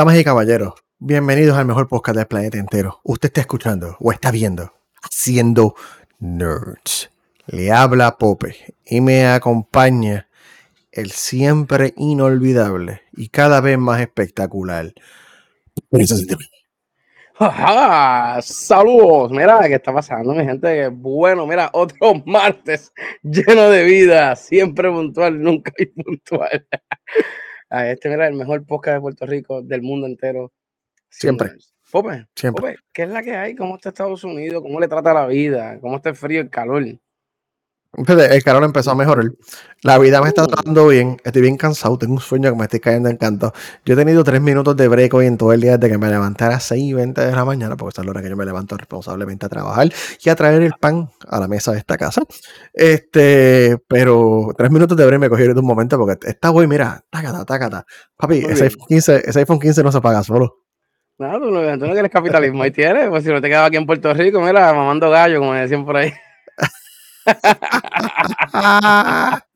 Damas y caballeros, bienvenidos al mejor podcast del planeta entero. Usted está escuchando o está viendo Haciendo Nerds. Le habla Pope y me acompaña el siempre inolvidable y cada vez más espectacular. Saludos, mira, ¿qué está pasando, mi gente? Bueno, mira, otro martes lleno de vida, siempre puntual, nunca impuntual. Este, mira, el mejor podcast de Puerto Rico, del mundo entero. Siempre. Pope, Siempre. Pope, ¿qué es la que hay? ¿Cómo está Estados Unidos? ¿Cómo le trata la vida? ¿Cómo está el frío, el calor? El calor empezó a mejorar. La vida me está Uh. tratando bien. Estoy bien cansado. Tengo un sueño que me estoy cayendo en canto. Yo he tenido tres minutos de break hoy en todo el día desde que me levanté a las 6 y 20 de la mañana, porque esa es la hora que yo me levanto responsablemente a trabajar y a traer el pan a la mesa de esta casa. Este, pero tres minutos de break me cogieron de un momento porque está hoy, mira, tácata, tácata. Papi, ese iPhone, 15, ese iPhone 15 no se paga solo. No, tú no, tú no quieres capitalismo, ahí tienes, pues si no te quedas aquí en Puerto Rico, mira, mamando gallo, como decían por ahí.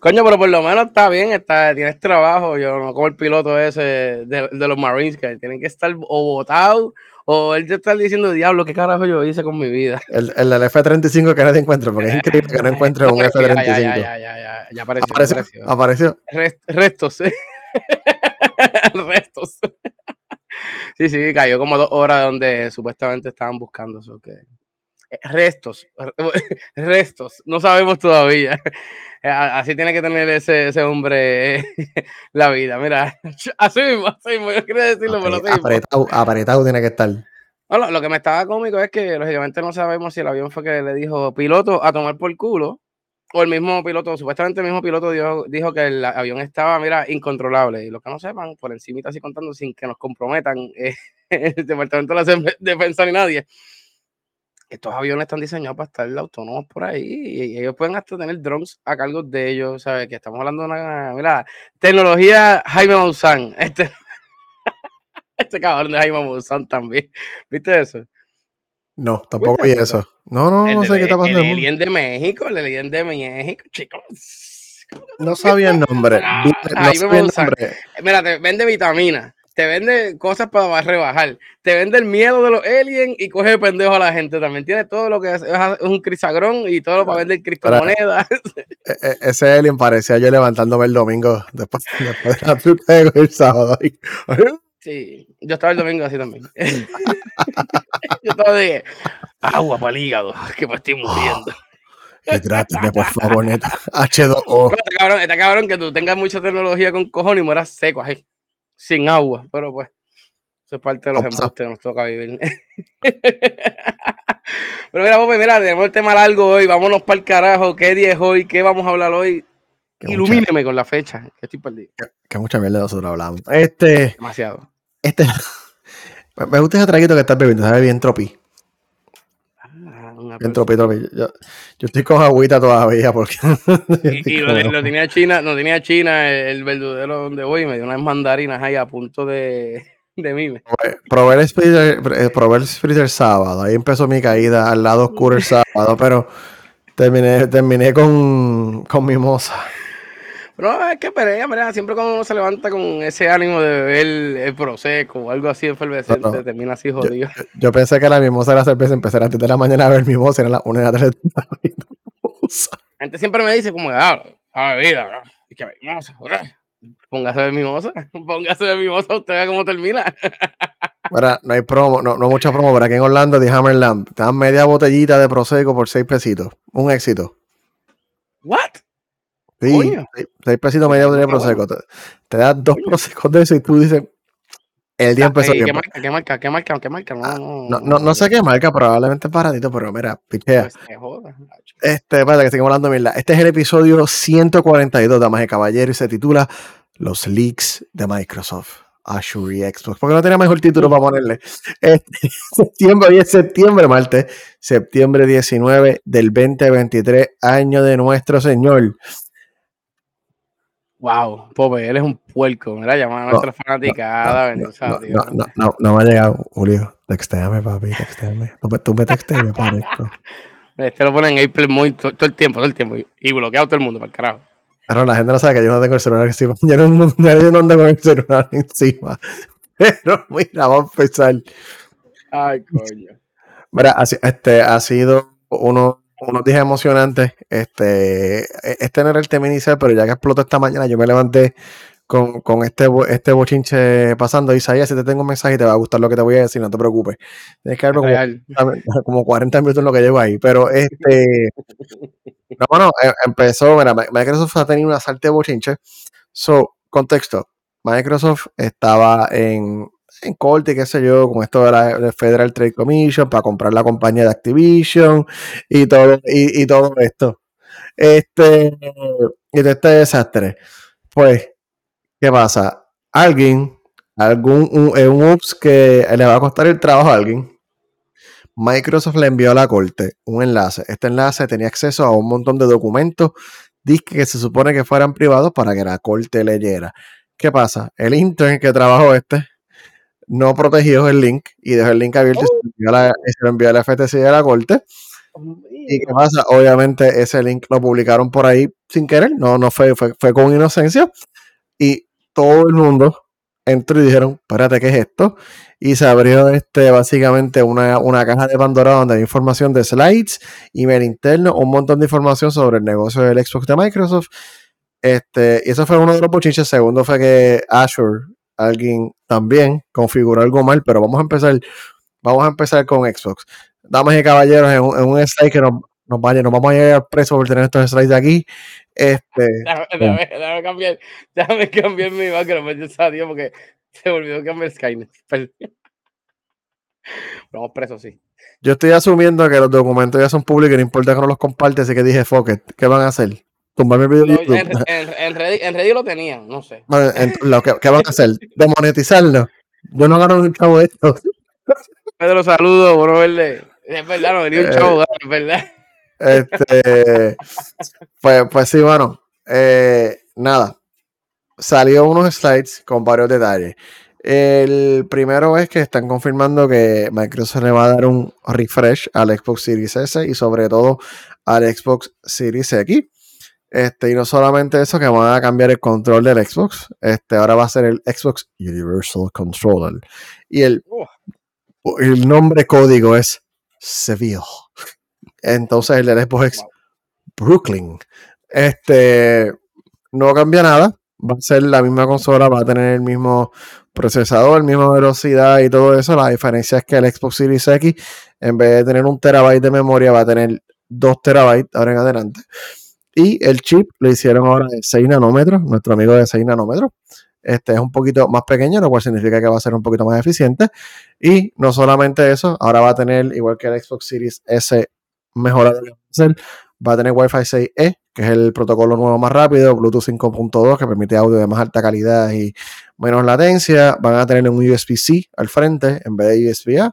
Coño, pero por lo menos está bien, está, tienes trabajo. Yo no como el piloto ese de, de los Marines que tienen que estar o votados o él te está diciendo, diablo, ¿qué carajo yo hice con mi vida? El, el del F-35 que nadie encuentra, porque es increíble que no encuentre un Ya, F-35. ya, ya, ya, ya, ya, apareció. Apareció, apareció. apareció. Rest- restos. restos. sí, sí, cayó como dos horas donde supuestamente estaban buscando eso. Que... eh, Restos, restos, no sabemos todavía. Así tiene que tener ese, ese hombre eh, la vida. Mira, así mismo, así mismo. Yo quería decirlo, pero así. Apretado, apretado tiene que estar. No, lo, lo que me estaba cómico es que lógicamente no sabemos si el avión fue que le dijo piloto a tomar por culo o el mismo piloto, supuestamente el mismo piloto dijo, dijo que el avión estaba, mira, incontrolable. Y los que no sepan, por encima así contando sin que nos comprometan eh, el Departamento de la Defensa ni nadie, estos aviones están diseñados para estar autónomos por ahí y ellos pueden hasta tener drones a cargo de ellos, ¿sabes? Que estamos hablando de una, mira, tecnología Jaime Maussan, este, este cabrón de Jaime Maussan también, ¿viste eso? No, tampoco ¿Viste vi eso? No, no, no sé de- qué está pasando. El alien de México, el alien de México, chicos. No sabía el nombre. Vi- No sabía el nombre. Mira, te vende vitaminas, te vende cosas para rebajar, te vende el miedo de los aliens y coge de pendejo a la gente también. Tiene todo lo que es, es un crisagrón y todo lo para vender criptomonedas. E- e- Ese alien parecía yo levantándome el domingo después, después de la truca de el sábado. Sí, yo estaba el domingo así también. yo estaba de agua para el hígado, que me estoy muriendo. Hidrátame, por favor, neta. H2O. Pero está cabrón, está cabrón que tú tengas mucha tecnología con cojones y mueras seco ahí, sin agua. Pero pues, eso es parte de los No pasa. embustes que nos toca vivir. Pero mira, Pope, mira, tenemos el tema largo hoy. Vámonos para el carajo. ¿Qué día es hoy? ¿Qué vamos a hablar hoy? Que mucha, Ilumíneme con la fecha, que estoy perdido. que mucha mierda nosotros hablamos. Este, Demasiado. este. Me me gusta ese traguito que estás bebiendo, sabe bien tropi. Una Bien cosa. tropi, tropi. Yo, yo estoy con agüita todavía porque. Y, y lo, lo tenía China, lo tenía China, el, el verdadero donde voy, y me dio unas mandarinas ahí a punto de, de mime. Probé el Spritzer, eh, probé el Spritzer el sábado, ahí empezó mi caída al lado oscuro el sábado, pero terminé, terminé con, con mimosa. Pero es que pelea, pelea, siempre cuando uno se levanta con ese ánimo de beber el prosecco o algo así efervescente, No, no. termina así jodido. Yo pensé que la mimosa era cerveza, empecé a las 3 de la mañana a ver mimosa, era la 1 de la tarde. La gente siempre me dice como, ah, a bebida, ¿no? y que mimosa, póngase de mimosa, póngase de mimosa, usted vea cómo termina. Ahora, no hay promo, no, no mucha promo, pero aquí en Orlando, de Hammerland, te dan media botellita de Prosecco por 6 pesitos. Un éxito. ¿What? Sí. 6 pesitos media botella de. Prosecco. Te, te das dos Prosecos de eso y tú dices, el día empezó Ey, bien. ¿Qué marca? ¿Qué marca? ¿Qué marca? ¿Qué marca? No, no, No, no, sé qué marca, probablemente es baratito, pero mira, pichea. Pues. Este, espérate, que seguimos hablando de mierda. Este es el episodio 142, damas y caballeros, y se titula Los leaks de Microsoft. Azure y Xbox. Porque no tenía mejor título para ponerle. Este, septiembre, hoy es septiembre, martes, septiembre 19 del 2023, año de nuestro Señor. Wow, Pope, él es un puerco. Mira, llama a nuestra fanaticada. No, sea no, no, no, no, no me ha llegado, Julio. Textéame, papi, textéame. Tú me, tú me texteas, me parezco. Este lo pone en April Moon to- todo, el tiempo, todo el tiempo. Y bloqueado todo el mundo, para el carajo. Pero la gente no sabe que yo no tengo el celular encima. Yo no, yo no ando con el celular encima. Pero mira, vamos a empezar. Ay, coño. Mira, este, ha sido uno, unos días emocionantes. Este, este no era el tema inicial, pero ya que explotó esta mañana, yo me levanté con, con este, este bochinche pasando. Isaías, si te tengo un mensaje, te va a gustar lo que te voy a decir, no te preocupes. Tienes que como, como, 40 minutos en lo que llevo ahí. Pero este. no, bueno, em, empezó. Mira, Microsoft ha tenido una salta de bochinche. So, contexto. Microsoft estaba en, en corte, qué sé yo, con esto de la Federal Trade Commission para comprar la compañía de Activision y todo, y, todo esto. Este, de este desastre. Pues ¿Qué pasa? Alguien, algún un, un ups que le va a costar el trabajo a alguien, Microsoft le envió a la corte un enlace. Este enlace tenía acceso a un montón de documentos que se supone que fueran privados para que la corte leyera. ¿Qué pasa? El intern que trabajó este no protegió el link y dejó el link abierto y se lo envió a la FTC de la corte. ¿Y qué pasa? Obviamente ese link lo publicaron por ahí sin querer, no, no fue, fue, fue con inocencia. Y todo el mundo entró y dijeron, espérate, ¿qué es esto? Y se abrió este, básicamente una, caja de Pandora donde hay información de slides, email interno, un montón de información sobre el negocio del Xbox de Microsoft. Este, y eso fue uno de los pochiches. Segundo fue que Azure, alguien también configuró algo mal, pero vamos a empezar, vamos a empezar con Xbox. Damas y caballeros, en un, en un slide que nos, nos vaya, nos vamos a llegar preso por tener estos slides aquí. Este, déjame, déjame, cambiar, déjame cambiar mi background, yo porque se me olvidó cambiar Skynet. Vamos presos, sí. Yo estoy asumiendo que los documentos ya son públicos y no importa que no los compartes, así que dije, fuck it, ¿qué van a hacer? Tumbarme el video no, en, en, Reddit, en, Reddit, lo tenían, no sé. lo que, ¿Qué van a hacer? ¿Demonetizarlo? Yo no gano un chavo de esto. Pedro, saludos, bro verde. Es verdad, no venía un chavo, es verdad. Este, pues, pues sí, bueno, eh, nada. Salió unos slides con varios detalles. El primero es que están confirmando que Microsoft le va a dar un refresh al Xbox Series S y sobre todo al Xbox Series X. Este, y no solamente eso, que van a cambiar el control del Xbox. Este, ahora va a ser el Xbox Universal Controller. Y el, el nombre código es Seville. Entonces el del Xbox Brooklyn. Este no cambia nada. Va a ser la misma consola, va a tener el mismo procesador, misma velocidad y todo eso. La diferencia es que el Xbox Series X, en vez de tener un terabyte de memoria, va a tener 2 terabytes ahora en adelante. Y el chip lo hicieron ahora de 6 nanómetros, nuestro amigo de 6 nanómetros. Este es un poquito más pequeño, lo cual significa que va a ser un poquito más eficiente. Y no solamente eso, ahora va a tener, igual que el Xbox Series S mejorado Va a tener Wi-Fi 6E, que es el protocolo nuevo más rápido, Bluetooth 5.2, que permite audio de más alta calidad y menos latencia. Van a tener un USB-C al frente en vez de USB-A.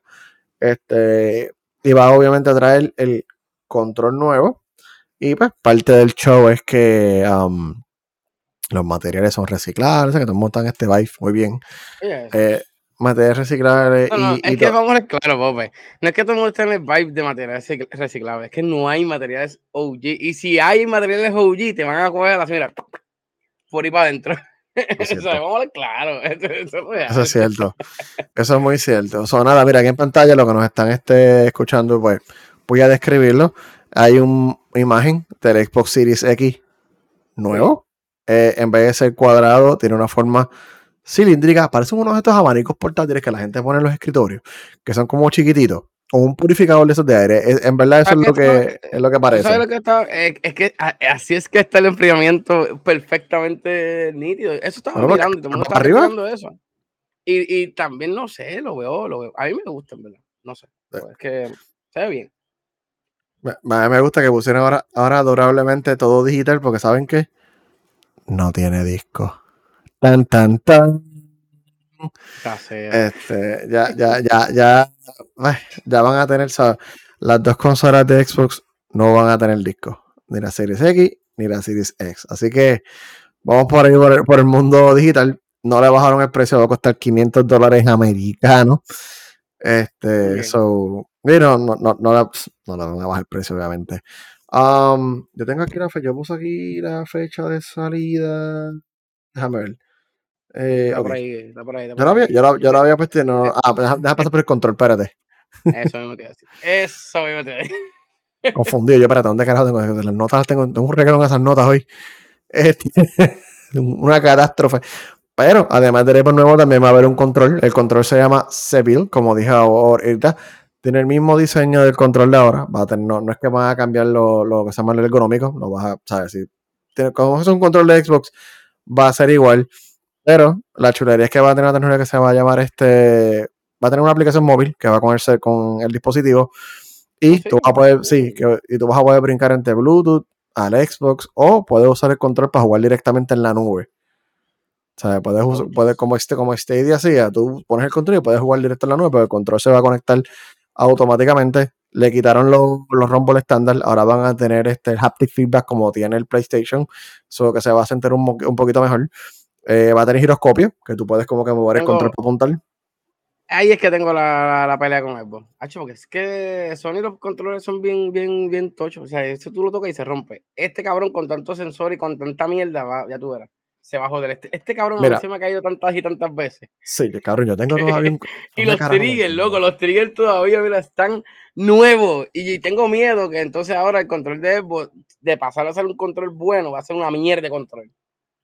Este, y va obviamente a traer el control nuevo. Y pues parte del show es que um, los materiales son reciclables, que todos este vibe muy bien. Eh, materiales reciclables. No, no, es que vamos a ver claro, Bobe. No es que todo el mundo esté en el vibe de materiales reciclables, es que no hay materiales OG. Y si hay materiales OG, te van a coger la mira, por ahí para adentro. Eso, vamos a ver claro. Eso, es cierto. Eso es muy cierto. O sea, nada, mira, aquí en pantalla lo que nos están este, escuchando, pues voy a describirlo. Hay una imagen del Xbox Series X nuevo. Eh, en vez de ser cuadrado, tiene una forma cilíndrica, parecen unos de estos abanicos portátiles que la gente pone en los escritorios, que son como chiquititos, o un purificador de esos de aire. en verdad eso es lo, que, es lo que parece. Lo que está, es, que así es que está el enfriamiento perfectamente nítido. Eso estaba mirando, todo el mundo está mirando eso. Y, y, también, no sé, lo veo, lo veo. A mí me gusta, en verdad. No sé. Eh. Es que se ve bien. Me, me gusta que pusieran ahora, ahora adorablemente todo digital porque saben que no tiene disco. Tan, tan, tan. Este, ya, ya, ya, ya, ya van a tener, las dos consolas de Xbox no van a tener disco, ni la Series X ni la Series X. Así que vamos por ahí por el, mundo digital. No le bajaron el precio, va a costar 500 dólares americanos. Este, so, no, no, no, no, le van a bajar el precio, obviamente. Um, yo tengo aquí la fecha, yo puse aquí la fecha de salida. Déjame ver. Eh, Está por ahí, está por ahí. está Yo por la había, ahí. yo la, yo la había puesto no. Ah, pues deja, deja pasar por el control, espérate. Eso mismo te iba a decir. Eso mismo te iba a decir. Confundido, yo, espérate, ¿dónde carajo tengo? Las notas tengo, tengo un regalo en esas notas hoy. Este, una catástrofe. Pero además del iPod nuevo también va a haber un control. El control se llama Seville, como dije ahorita. Tiene el mismo diseño del control de ahora. Va a tener, no, no es que van a cambiar lo, lo que se llama el ergonómico. Lo vas a, ¿sabes? Si tiene, como es un control de Xbox, va a ser igual. Pero la chulería es que va a tener una tecnología que se va a llamar este. Va a tener una aplicación móvil que va a cogerse con el dispositivo. Y ¿Ah, sí? tú vas a poder, sí, que, y tú vas a poder brincar entre Bluetooth al Xbox o puedes usar el control para jugar directamente en la nube. O sea, puedes, puedes como, este, como Stadia hacía, tú pones el control y puedes jugar directo en la nube, pero el control se va a conectar automáticamente. Le quitaron los, los rumble estándar, ahora van a tener este el haptic feedback como tiene el PlayStation, solo que se va a sentir un, un poquito mejor. Eh, va a tener giroscopio, que tú puedes como que mover el Tengo- control para apuntar. Ahí es que tengo la, la, la pelea con Xbox. Hacho, porque es que Sony los controles son bien, bien, bien tochos. O sea, eso tú lo tocas y se rompe. Este cabrón con tanto sensor y con tanta mierda, va, ya tú verás. Se va a joder. Este, este cabrón Mira. se me ha caído tantas y tantas veces. Sí, cabrón, yo tengo todavía un... Y ¿dónde los triggers, loco, los triggers todavía, mira, están nuevos. Y tengo miedo que entonces ahora el control de Xbox, de pasar a ser un control bueno, va a ser una mierda de control.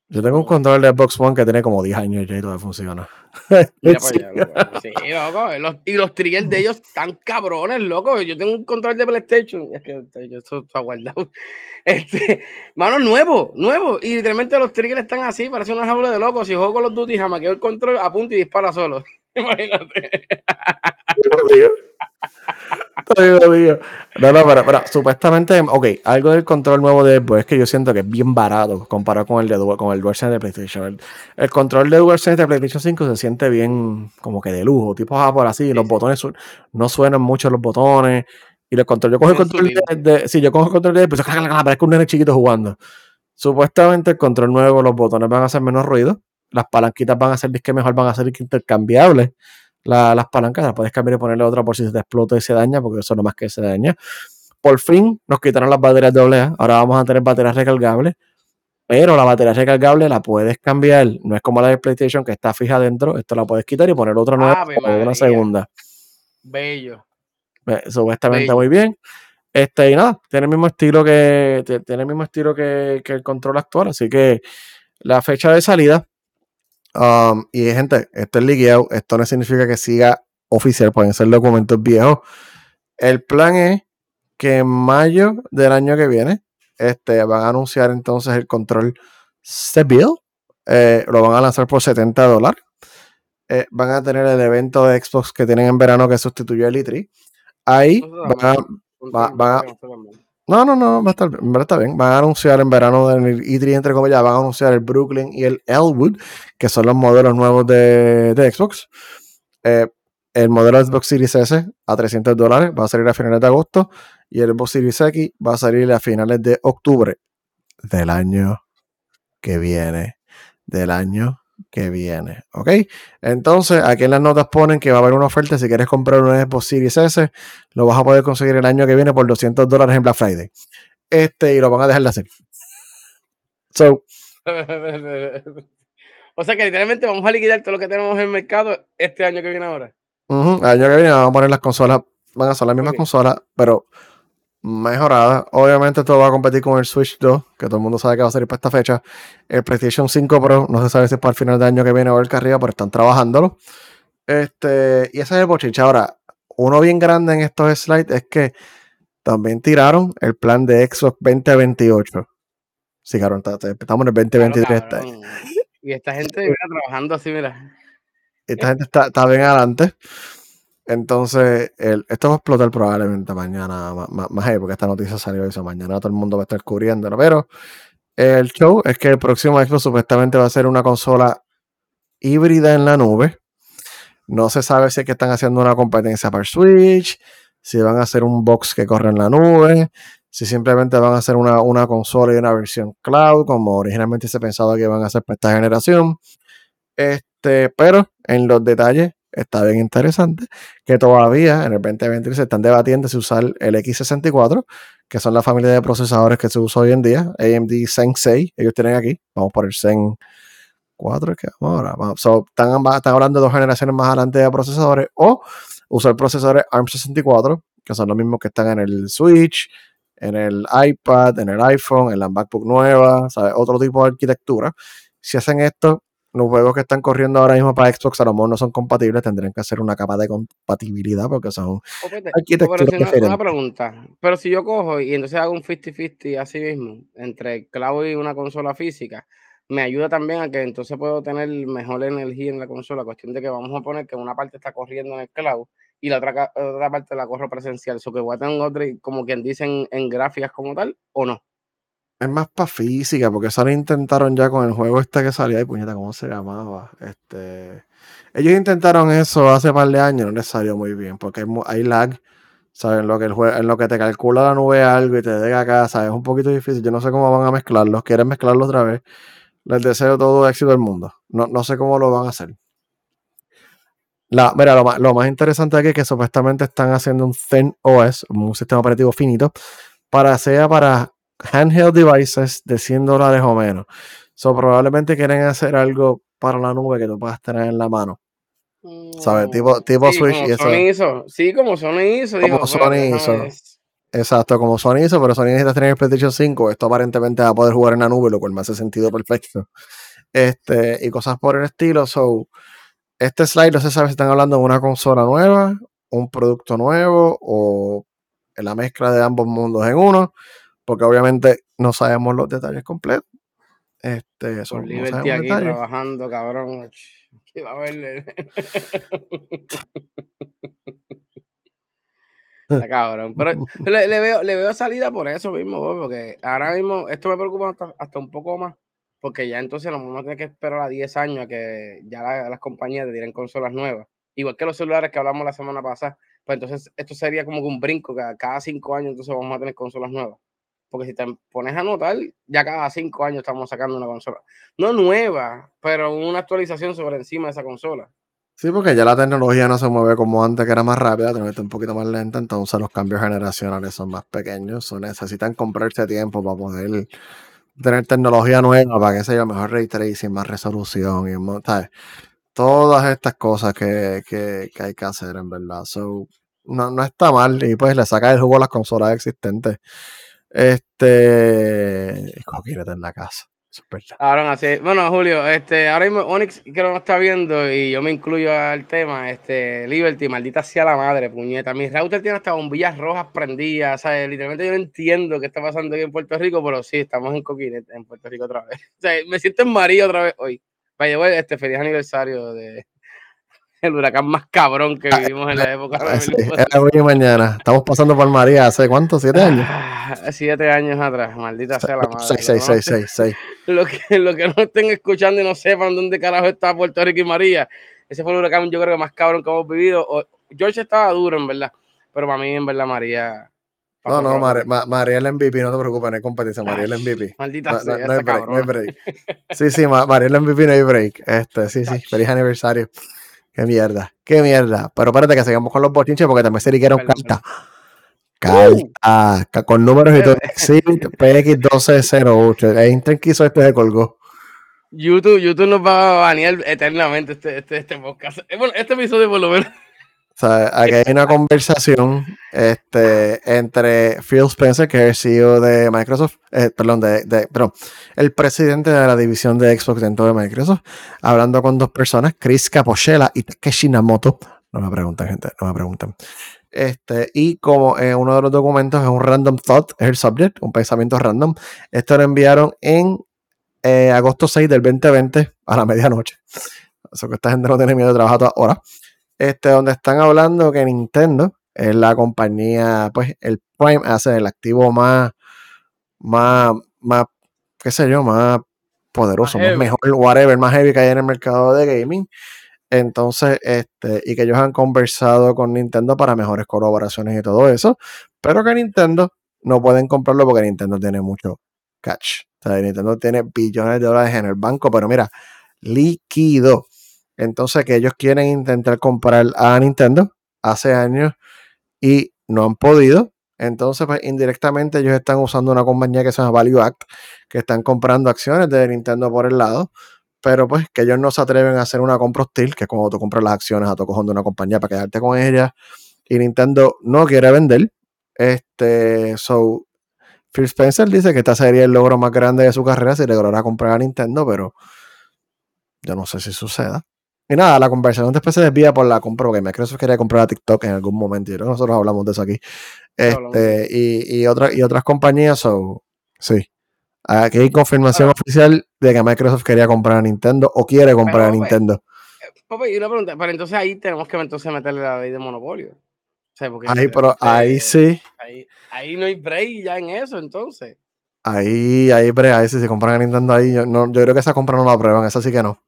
Yo tengo un control de Xbox One que tiene como 10 años y todavía funciona. Mira Sí. allá, loco. Sí, loco. los- y los triggers de ellos están cabrones, loco. Yo tengo un control de PlayStation. Es que eso está guardado. Este, mano, nuevo, nuevo. Y literalmente los triggers están así, parece una jaula de locos. Si juego con los Duty, jamás el control, apunta y dispara solo. Imagínate. No, no, pero, pero supuestamente, ok, algo del control nuevo de Xbox es que yo siento que es bien barato comparado con el de con el DualSense de PlayStation. El, el control de DualSense de PlayStation 5 se siente bien como que de lujo, tipo Apple así, los sí. botones su- no suenan mucho los botones. Y el control, yo cojo el control de, de- sí, yo cojo el control de, pues parezco un nene chiquito jugando. Supuestamente el control nuevo, los botones van a hacer menos ruido, las palanquitas van a ser disque mejor, van a ser intercambiables. La- las palancas las puedes cambiar y ponerle otra por si se te explota y se daña, porque eso no más que se daña. Por fin nos quitaron las baterías AA. Ahora vamos a tener baterías recargables. Pero la batería recargable la puedes cambiar. No es como la de PlayStation que está fija dentro. Esto la puedes quitar y poner otra nueva Ave o una segunda. Bello. Eh, Supuestamente Bello. muy bien. Este, y nada, tiene el mismo estilo que. Tiene el mismo estilo que, que el control actual. Así que la fecha de salida. Um, y gente, esto es ligueado. Esto no significa que siga oficial. Pueden ser documentos viejos. El plan es que en mayo del año que viene. Este, van a anunciar entonces el control Seville. Eh, lo van a lanzar por 70 dólares. Eh, van a tener el evento de Xbox que tienen en verano que sustituyó el E3. Ahí van a, también. va- va- Eso también. No, no, no, va a estar, en verdad está bien. Van a anunciar en verano del E3, entre comillas, van a anunciar el Brooklyn y el Elwood, que son los modelos nuevos de, de Xbox. Eh, el modelo Xbox Series S a 300 dólares va a salir a finales de agosto y el Xbox Series X va a salir a finales de octubre del año que viene. Del año que viene. ¿Ok? Entonces, aquí en las notas ponen que va a haber una oferta. Si quieres comprar un Xbox Series S, lo vas a poder conseguir el año que viene por 200 dólares en Black Friday. Este, y lo van a dejar de hacer. So, o sea que literalmente vamos a liquidar todo lo que tenemos en el mercado este año que viene ahora. el año que viene vamos a poner las consolas, van a ser las mismas consolas, pero mejoradas. Obviamente todo va a competir con el Switch 2, que todo el mundo sabe que va a salir para esta fecha. El PlayStation 5 Pro, no se sabe si es para el final de año que viene o el que arriba, pero están trabajándolo. Este, y ese es el bochinche. Ahora, uno bien grande en estos slides es que también tiraron el plan de Xbox 2028. Sí, cabrón, estamos en el 2023. Claro, está- cabrón. Y esta gente mira, trabajando así, mira. esta gente está, está bien adelante. Entonces, esto va a explotar probablemente mañana, ma- ma- más, ahí, porque esta noticia salió eso. Mañana todo el mundo va a estar cubriéndolo. Pero el show es que el próximo Xbox supuestamente va a ser una consola híbrida en la nube. No se sabe si es que están haciendo una competencia para Switch, si van a hacer un box que corre en la nube, si simplemente van a hacer una, una consola y una versión cloud, como originalmente se pensaba que iban a hacer para esta generación. Este, pero en los detalles, está bien interesante, que todavía en el 2020 se están debatiendo si usar el X64, que son la familia de procesadores que se usa hoy en día, AMD Zen 6, ellos tienen aquí, vamos por el Zen 4, que ahora, están, están hablando de dos generaciones más adelante de procesadores, o usar procesadores ARM64, que son los mismos que están en el Switch, en el iPad, en el iPhone, en la MacBook nueva, ¿sabes? Otro tipo de arquitectura. Si hacen esto, los juegos que están corriendo ahora mismo para Xbox a lo mejor no son compatibles, tendrían que hacer una capa de compatibilidad porque son arquitecturas pero si Una pregunta, pero si yo cojo y entonces hago un 50-50 así mismo, entre el cloud y una consola física, me ayuda también a que entonces puedo tener mejor energía en la consola, cuestión de que vamos a poner que una parte está corriendo en el cloud y la otra, otra parte la corro presencial. Eso que voy a tener otra, como quien dicen, en gráficas como tal, o no. Es más para física, porque eso lo intentaron ya con el juego este que salía. Ay, puñeta, ¿cómo se llamaba? Este. Ellos intentaron eso hace par de años, no les salió muy bien, porque hay, lag. ¿Saben? Lo que el juego, en lo que te calcula la nube algo y te deja acá, ¿sabes? Es un poquito difícil. Yo no sé cómo van a mezclarlos. Quieren mezclarlo otra vez. Les deseo todo éxito del mundo. No, no sé cómo lo van a hacer. La, mira, lo más, interesante aquí es que supuestamente están haciendo un Zen OS, un sistema operativo finito, para sea para handheld devices de 100 dólares o menos. So, probablemente quieren hacer algo para la nube que tú puedas tener en la mano. ¿Sabes? Tipo, mm, tipo Switch y eso. Sí, como Sony hizo. Como Sony hizo. Exacto, como Sony hizo, pero Sony necesita tener el PlayStation 5. Esto aparentemente va a poder jugar en la nube, lo cual me hace sentido perfecto. Este, y cosas por el estilo. So, este slide no se sabe si están hablando de una consola nueva, un producto nuevo o la mezcla de ambos mundos en uno, porque obviamente no sabemos los detalles completos. Este, eso, Por Liberty aquí trabajando, cabrón. va a verle. cabrón. Pero le, veo, le veo salida por eso mismo, porque ahora mismo esto me preocupa hasta un poco más porque ya entonces nos vamos a tener que esperar a 10 años a que ya las compañías te tiren consolas nuevas. Igual que los celulares que hablamos la semana pasada, pues entonces esto sería como que un brinco, que cada 5 años entonces vamos a tener consolas nuevas. Porque si te pones a notar, ya cada 5 años estamos sacando una consola. No nueva, pero una actualización sobre encima de esa consola. Sí, porque ya la tecnología no se mueve como antes, que era más rápida, está un poquito más lenta, entonces los cambios generacionales son más pequeños, necesitan comprarse tiempo para poder tener tecnología nueva para que sea mejor ray tracing, más resolución y todas estas cosas que, hay que hacer en verdad. So, no, no está mal y pues le saca el jugo a las consolas existentes. Este, quédate en la casa. Ahora así. Bueno, Julio, este, ahora mismo Onyx que no está viendo y yo me incluyo al tema, este, Liberty, maldita sea la madre, puñeta. Mi router tiene hasta bombillas rojas prendidas, ¿sabes? Literalmente yo no entiendo qué está pasando aquí en Puerto Rico, pero sí, estamos en Coquinet, en Puerto Rico otra vez. O sea, me siento en María otra vez hoy. Vaya, este feliz aniversario de, el huracán más cabrón que ah, vivimos en la época. era hoy mañana. Estamos pasando por María hace cuánto, siete años. Ah, siete años atrás, maldita sea la madre. Seis, seis, seis, seis, seis. Lo que, lo que no estén escuchando y no sepan dónde carajo está Puerto Rico y María, ese fue el huracán, yo creo que más cabrón que hemos vivido. George estaba duro, en verdad, pero para mí, en verdad, María. No, no, María, María el MVP, no te preocupes, no hay competencia, María el MVP. Maldita sea, no, hay break, no hay break. Sí, sí, María el MVP no hay break. Este, sí, sí, feliz aniversario. Qué mierda, qué mierda. Pero espérate que sigamos con los bochinches porque también se un carta. Carta, con números y todo. Sí, PX1208. El Intel quiso este se colgó. YouTube, YouTube nos va a banear eternamente este, este, este podcast. Eh, bueno, este episodio por lo menos. O sea, aquí hay una conversación este, entre Phil Spencer, que es el CEO de Microsoft, eh, perdón, de, de, perdón, el presidente de la división de Xbox dentro de Microsoft, hablando con dos personas, Chris Capochela y Takeshi Namoto. No me pregunten, gente, no me pregunten. Este, y como eh, uno de los documentos es un random thought, es el subject, un pensamiento random, esto lo enviaron en eh, agosto 6 del 2020 a la medianoche. Eso que esta gente no tiene miedo de trabajar toda hora este, donde están hablando que Nintendo es la compañía, pues el Prime hace el activo más, más, más, qué sé yo, más poderoso, más, mejor, whatever, más heavy que hay en el mercado de gaming. Entonces, este, y que ellos han conversado con Nintendo para mejores colaboraciones y todo eso, pero que Nintendo no pueden comprarlo porque Nintendo tiene mucho catch. O sea, Nintendo tiene billones de dólares en el banco, pero mira, líquido. Entonces que ellos quieren intentar comprar a Nintendo hace años y no han podido. Entonces, pues indirectamente ellos están usando una compañía que se llama Value Act, que están comprando acciones de Nintendo por el lado, pero pues que ellos no se atreven a hacer una compra hostil, que es cuando tú compras las acciones a tu cojón de una compañía para quedarte con ella, y Nintendo no quiere vender. Este, so, Phil Spencer dice que esta sería el logro más grande de su carrera si logrará comprar a Nintendo, pero yo no sé si suceda. Y nada, la conversación después se desvía por la compra, porque Microsoft quería comprar a TikTok en algún momento. Y nosotros hablamos de eso aquí. Este, y, y, y otras compañías, so, sí. Aquí hay confirmación oficial de que Microsoft quería comprar a Nintendo o quiere comprar a Nintendo. Papi, y una pregunta, pero entonces ahí tenemos que entonces meterle la ley de monopolio. O sea, porque ahí, pero ahí sí. Ahí, ahí, no hay break ya en eso, entonces. Ahí, ahí, break, ahí si se compran a Nintendo ahí, yo, no, yo creo que esa compra no la aprueban, esa sí que no.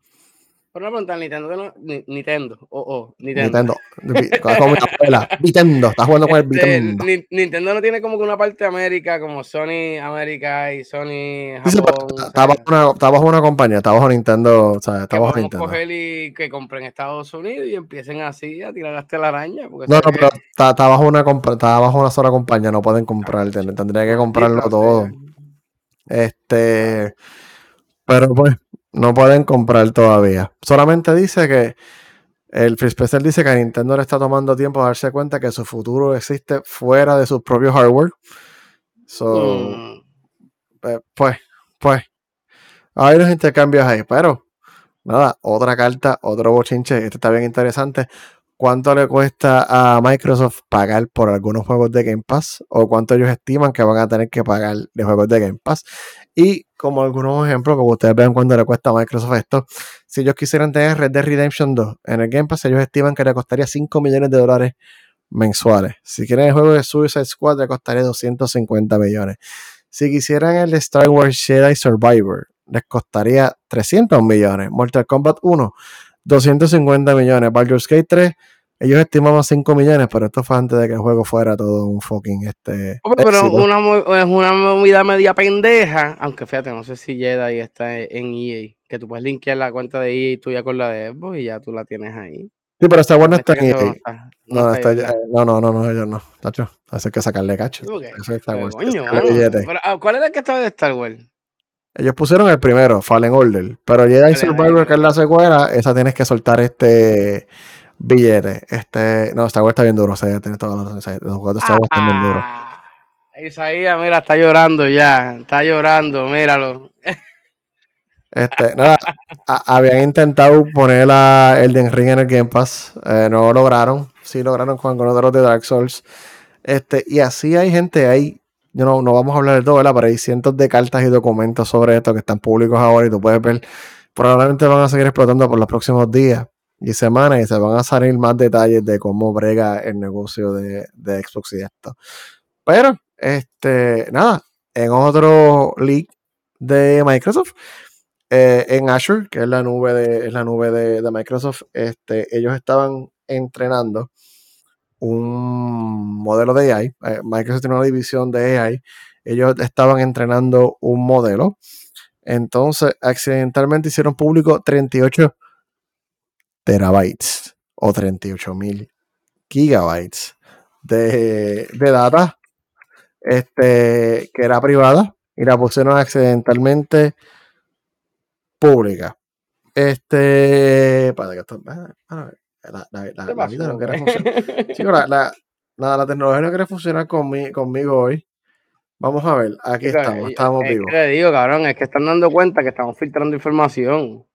Por una pregunta, Nintendo, no, Nintendo, oh, oh, Nintendo. Nintendo, como Nintendo, estás jugando con el este, Nintendo. Nintendo no tiene como que una parte de América, como Sony América y Sony Japón. Está bajo una, está bajo una compañía, está bajo Nintendo, o sea, está bajo Nintendo. coger y que compren Estados Unidos y empiecen así a tirar hasta la araña. No, no, pero está, está, bajo una, está bajo una sola compañía, no pueden comprar, tendría que comprarlo todo. Este, pero pues, no pueden comprar todavía. Solamente dice que el Free Special dice que a Nintendo le está tomando tiempo a darse cuenta que su futuro existe fuera de sus propios hardware. So, mm. eh, pues, pues, hay unos intercambios ahí, pero nada, otra carta, otro bochinche, este está bien interesante cuánto le cuesta a Microsoft pagar por algunos juegos de Game Pass o cuánto ellos estiman que van a tener que pagar de juegos de Game Pass. Y como algunos ejemplos, como ustedes ven cuánto le cuesta a Microsoft esto, si ellos quisieran tener Red Dead Redemption 2 en el Game Pass, ellos estiman que le costaría 5 millones de dólares mensuales. Si quieren el juego de Suicide Squad, le costaría 250 millones. Si quisieran el de Star Wars Jedi Survivor, les costaría 300 millones. Mortal Kombat 1 250 millones. Baldur's Gate 3, ellos estimaban 5 millones, pero esto fue antes de que el juego fuera todo un fucking este. pero una, es una movida media pendeja, aunque fíjate, no sé si Jedi está en EA, que tú puedes linkear la cuenta de EA tuya con la de Xbox y ya tú la tienes ahí. Sí, pero esta bueno está en EA. No, no, no, no, no, ellos no. Tacho, hace que sacarle cacho. Eso es Star Wars. Ah, ¿Cuál era el que estaba de Star Wars? Ellos pusieron el primero, Fallen Order. Pero Jedi Survivor, que es la secuela, esa tienes que soltar este billete. Este, no, Star Wars está bien duro. O sea, tiene todos los, los de Star Wars están bien duros. Ah, Isaías, mira, está llorando ya. Está llorando, míralo. Este, nada, habían intentado poner a Elden Ring en el Game Pass. Eh, no lo lograron. Sí lograron con algunos de los de Dark Souls. Este, y así hay gente ahí yo no, no vamos a hablar de todo, ¿verdad? Pero hay cientos de cartas y documentos sobre esto que están públicos ahora y tú puedes ver, probablemente van a seguir explotando por los próximos días y semanas y se van a salir más detalles de cómo brega el negocio de, de Xbox y esto. Pero, este, nada, en otro leak de Microsoft, eh, en Azure, que es la nube de, es la nube de, de Microsoft, este, ellos estaban entrenando un modelo de AI. Eh, Microsoft tiene una división de AI. Ellos estaban entrenando un modelo. Entonces, accidentalmente hicieron público 38 terabytes o 38 mil gigabytes de, de, data este, que era privada y la pusieron accidentalmente pública. Este, para que esto, la, la, la, vida no quiere funcionar. la, la, tecnología no quiere funcionar conmigo hoy. Vamos a ver, aquí estamos, estamos es vivos. Que le digo, cabrón, es que están dando cuenta que estamos filtrando información.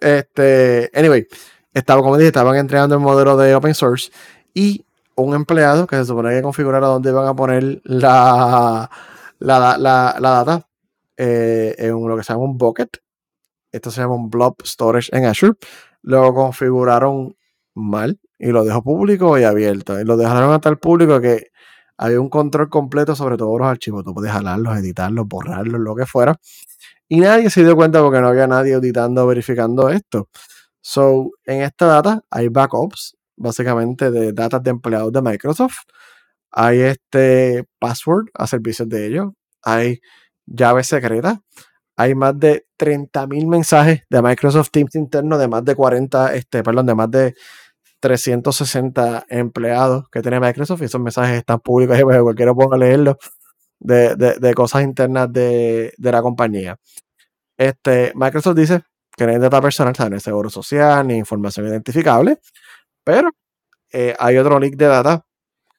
Este, anyway, estaba, como dije, estaban entregando el modelo de open source y un empleado que se supone que configurara dónde van a poner la, la, la, la data eh, en lo que se llama un bucket esto se llama un blob storage en Azure. Lo configuraron mal y lo dejó público y abierto. Y lo dejaron hasta el público que había un control completo sobre todos los archivos. Tú puedes jalarlos, editarlos, borrarlos, lo que fuera. Y nadie se dio cuenta porque no había nadie auditando, verificando esto. So, en esta data hay backups, básicamente de datos de empleados de Microsoft. Hay este password a servicios de ellos. Hay llaves secretas hay más de 30.000 mensajes de Microsoft Teams interno de más de 40, este, perdón, de más de 360 empleados que tiene Microsoft y esos mensajes están públicos y cualquiera puede leerlos de, de, cosas internas de, de, la compañía. Este, Microsoft dice que no hay data personal, no hay seguro social ni información identificable, pero eh, hay otro link de data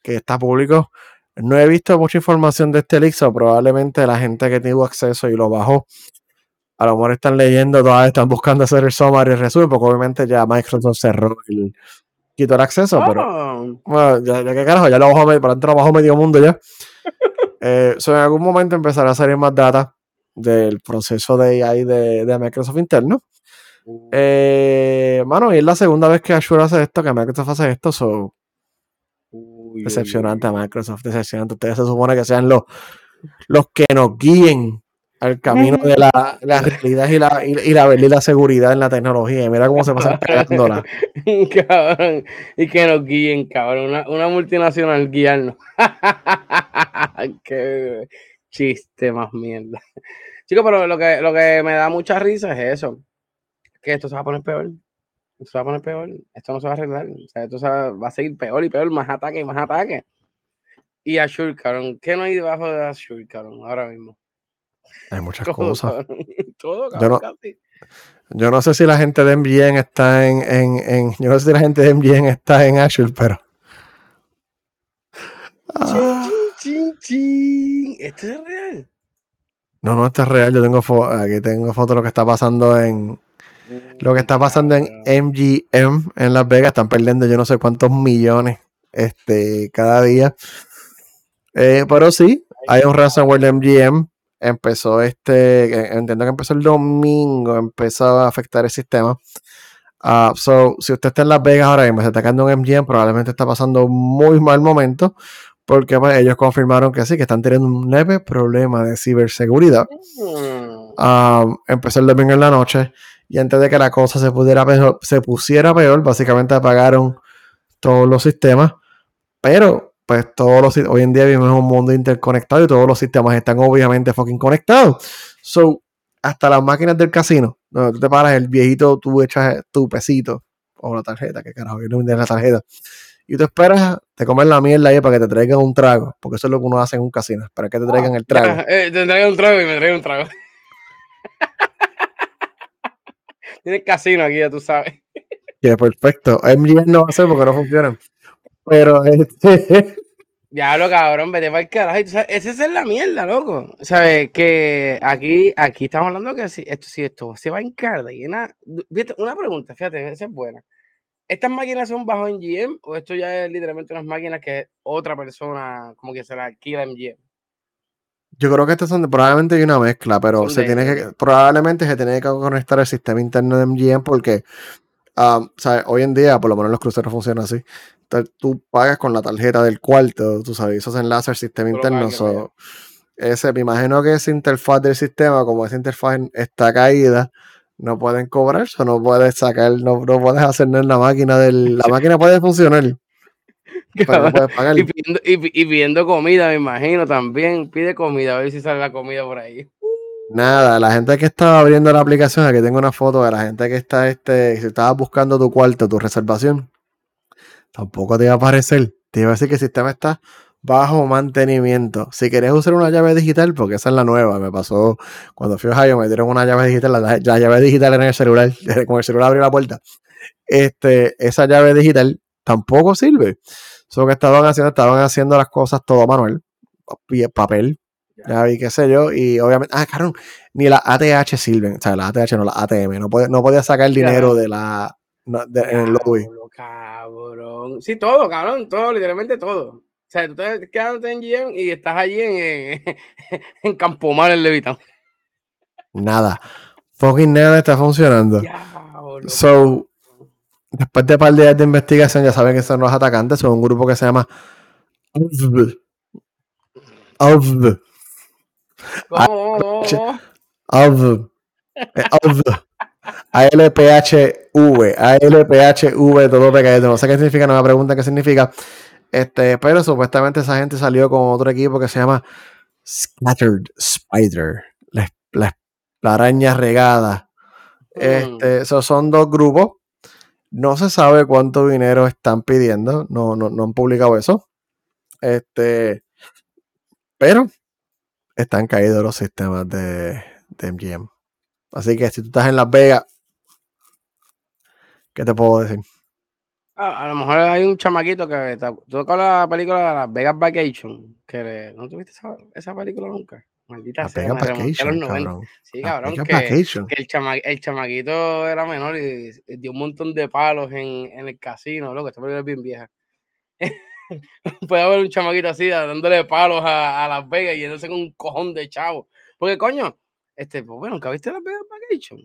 que está público. No he visto mucha información de este leak, o probablemente la gente que tuvo acceso y lo bajó, a lo mejor están leyendo, todas están buscando hacer el summary y el resumen, porque obviamente ya Microsoft cerró el, quitó el acceso, pero oh. bueno, ya, ya, que carajo, ya lo bajó, para lo bajó medio mundo ya. eh, en algún momento empezará a salir más data del proceso de AI de, de Microsoft interno. Uh. Eh, mano, y es la segunda vez que Azure hace esto, que Microsoft hace esto, so, decepcionante a Microsoft, decepcionante. Ustedes se supone que sean los, los que nos guíen al camino de la, la realidad y la, y, la, y la seguridad en la tecnología. Y mira cómo se pasan cagándola. cabrón. Y que nos guíen, cabrón. Una, una multinacional guiarnos. Qué chiste más mierda. Chicos, pero lo que, lo que me da mucha risa es eso. Que esto se va a poner peor. Esto se va a poner peor. Esto no se va a arreglar. O sea, esto va a seguir peor y peor. Más ataque y más ataque. Y Azure, cabrón. ¿Qué no hay debajo de Azure, cabrón? Ahora mismo. Hay muchas cosas. Todo, yo, no, yo no sé si la gente de MGN está en, en, en, Yo no sé si la gente de MGN está en Azure, pero. Ah. ¿Esto es real? No, no, esto es real. Yo tengo aquí tengo fotos de lo que está pasando en. Lo que está pasando en MGM en Las Vegas. Están perdiendo yo no sé cuántos millones este, cada día. Eh, pero sí, hay un ransomware de MGM empezó este, entiendo que empezó el domingo, empezó a afectar el sistema. Uh, so, si usted está en Las Vegas ahora mismo, se está atacando un MGM, probablemente está pasando un muy mal momento, porque pues, ellos confirmaron que sí, que están teniendo un leve problema de ciberseguridad. Uh, empezó el domingo en la noche, y antes de que la cosa se, pudiera se pusiera peor, básicamente apagaron todos los sistemas, pero pues todos los hoy en día vivimos en un mundo interconectado y todos los sistemas están obviamente fucking conectados. So, hasta las máquinas del casino, donde tú te paras el viejito, tú echas tu pesito o la tarjeta, que carajo, yo no la tarjeta. Y tú esperas, te comes la mierda ahí para que te traigan un trago, porque eso es lo que uno hace en un casino, para que te traigan el trago. Eh, te traigan un trago y me traigan un trago. Tienes casino aquí, ya tú sabes. Que perfecto. MGM no va a ser porque no funcionan. Pero este. Ya lo cabrón, vete para el carajo. Esa es la mierda, loco. ¿Sabes? Que aquí, aquí estamos hablando que si esto, si esto se va a Una, una pregunta, fíjate, esa es buena. ¿Estas máquinas son bajo MGM o esto ya es literalmente unas máquinas que otra persona como que se la alquila MGM? Yo creo que estas son probablemente hay una mezcla, pero se tiene que, probablemente se tiene que conectar el sistema interno de MGM porque Um, hoy en día, por lo menos los cruceros funcionan así. Tú pagas con la tarjeta del cuarto, tú sabes, enlaces al sistema interno. ese, me imagino que esa interfaz del sistema, como esa interfaz está caída, no pueden cobrar, o no puedes sacar, no, no puedes hacer nada en la máquina del. La máquina puede funcionar. Pero no puedes pagar. Y pidiendo, y pidiendo comida, me imagino también. Pide comida, a ver si sale la comida por ahí. Nada, la gente que estaba abriendo la aplicación, aquí tengo una foto de la gente que está, este, si estabas buscando tu cuarto, tu reservación, tampoco te iba a aparecer. Te iba a decir que el sistema está bajo mantenimiento. Si querés usar una llave digital, porque esa es la nueva, me pasó cuando fui a Ohio, me dieron una llave digital, la, llave digital en el celular, con el celular abrí la puerta. Este, esa llave digital tampoco sirve. Solo que estaban haciendo, estaban haciendo las cosas todo manual, papel, ya vi, qué sé yo, y obviamente, ah, cabrón, ni la ATH sirven, o sea, la ATH no, la ATM, no, puede, no podía sacar el dinero de la, de, en el lobby. Cabrón, sí, todo, cabrón, todo, literalmente todo. O sea, tú estás quedándote en GM y estás allí en, en, Campomar, en Levitán. Nada. Fucking nada está funcionando. so, después de un par de días de investigación, ya saben que son los atacantes. Son un grupo que se llama ALPHV, ALPHV, todo pegadito. No sé qué significa, no me preguntan qué significa. Este, pero supuestamente esa gente salió con otro equipo que se llama Scattered Spider. La Araña Regada. Mm. Este, esos son dos grupos. No se sabe cuánto dinero están pidiendo. No, no, no han publicado eso. Este, pero están caídos los sistemas de, de MGM. Así que si tú estás en Las Vegas, ¿qué te puedo decir? A, a lo mejor hay un chamaquito que te- tú con la película de Las Vegas Vacation, que no tuviste esa, esa película nunca. Maldita Las sea, Vegas Vacation, 90. cabrón. Sí, cabrón, que, Vacation. que el, chama, el chamaquito era menor y dio un montón de palos en, en el casino, loco, esta película es bien vieja. Puede haber un chamaquito así dándole palos a, a Las Vegas y yéndose con un cojón de chavo. Porque, coño, este, pues bueno, ¿nunca viste Las Vegas Vacation?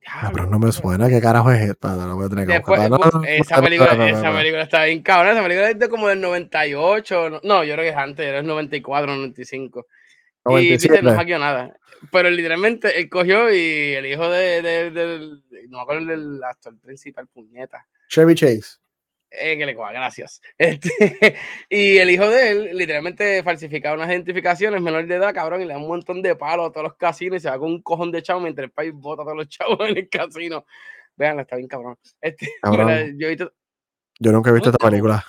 Cabrón, Diablo, no me suena. ¿Qué carajo es esto? No, voy a tener que Después, buscarla. No, no, no, esa película, no, esa película está bien cabrón. Esa película es de como del 98. No, yo creo que es antes, era el 94, 95. Y viste, no 97. hackeó nada. Pero literalmente él cogió y el hijo de, de- del. No me acuerdo del actor principal, puñeta. Chevy Chase. Que le coja, gracias. Este, y el hijo de él, literalmente falsificaba unas identificaciones menor de edad, cabrón, y le da un montón de palos a todos los casinos y se va con un cojón de chavos mientras el país bota a todos los chavos en el casino. Vean, está bien cabrón. Este, Cabrón. mira, yo he visto, Yo nunca he visto esta película.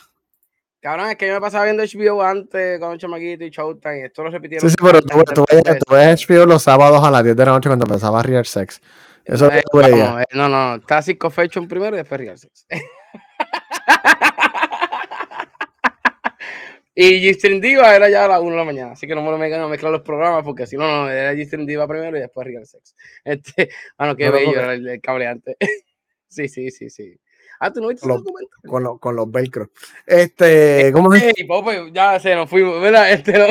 Cabrón, es que yo me pasaba viendo HBO antes con Chamaquito y Showtime. y Esto lo repitieron. Sí, sí, pero tú, tú, veías, tú veías HBO los sábados a las 10 de la noche cuando empezaba Real Sex. Eso es lo Eh, que tú veías. vamos, eh, no, no, está Cisco Fashion primero y después Real Sex. Y G-String Diva era ya a las 1 de la mañana, así que no me vengan a mezclar los programas porque si no, no, era G-String Diva primero y después Real Sex. Este, bueno, qué No, no, bello era el, el cableante. sí, sí, sí, sí. Ah, tú no viste Lo- ese documental. Con, los- con los velcro. Este, ¿cómo es? Ey, Pope, ya se nos fuimos, ¿verdad? Este, no.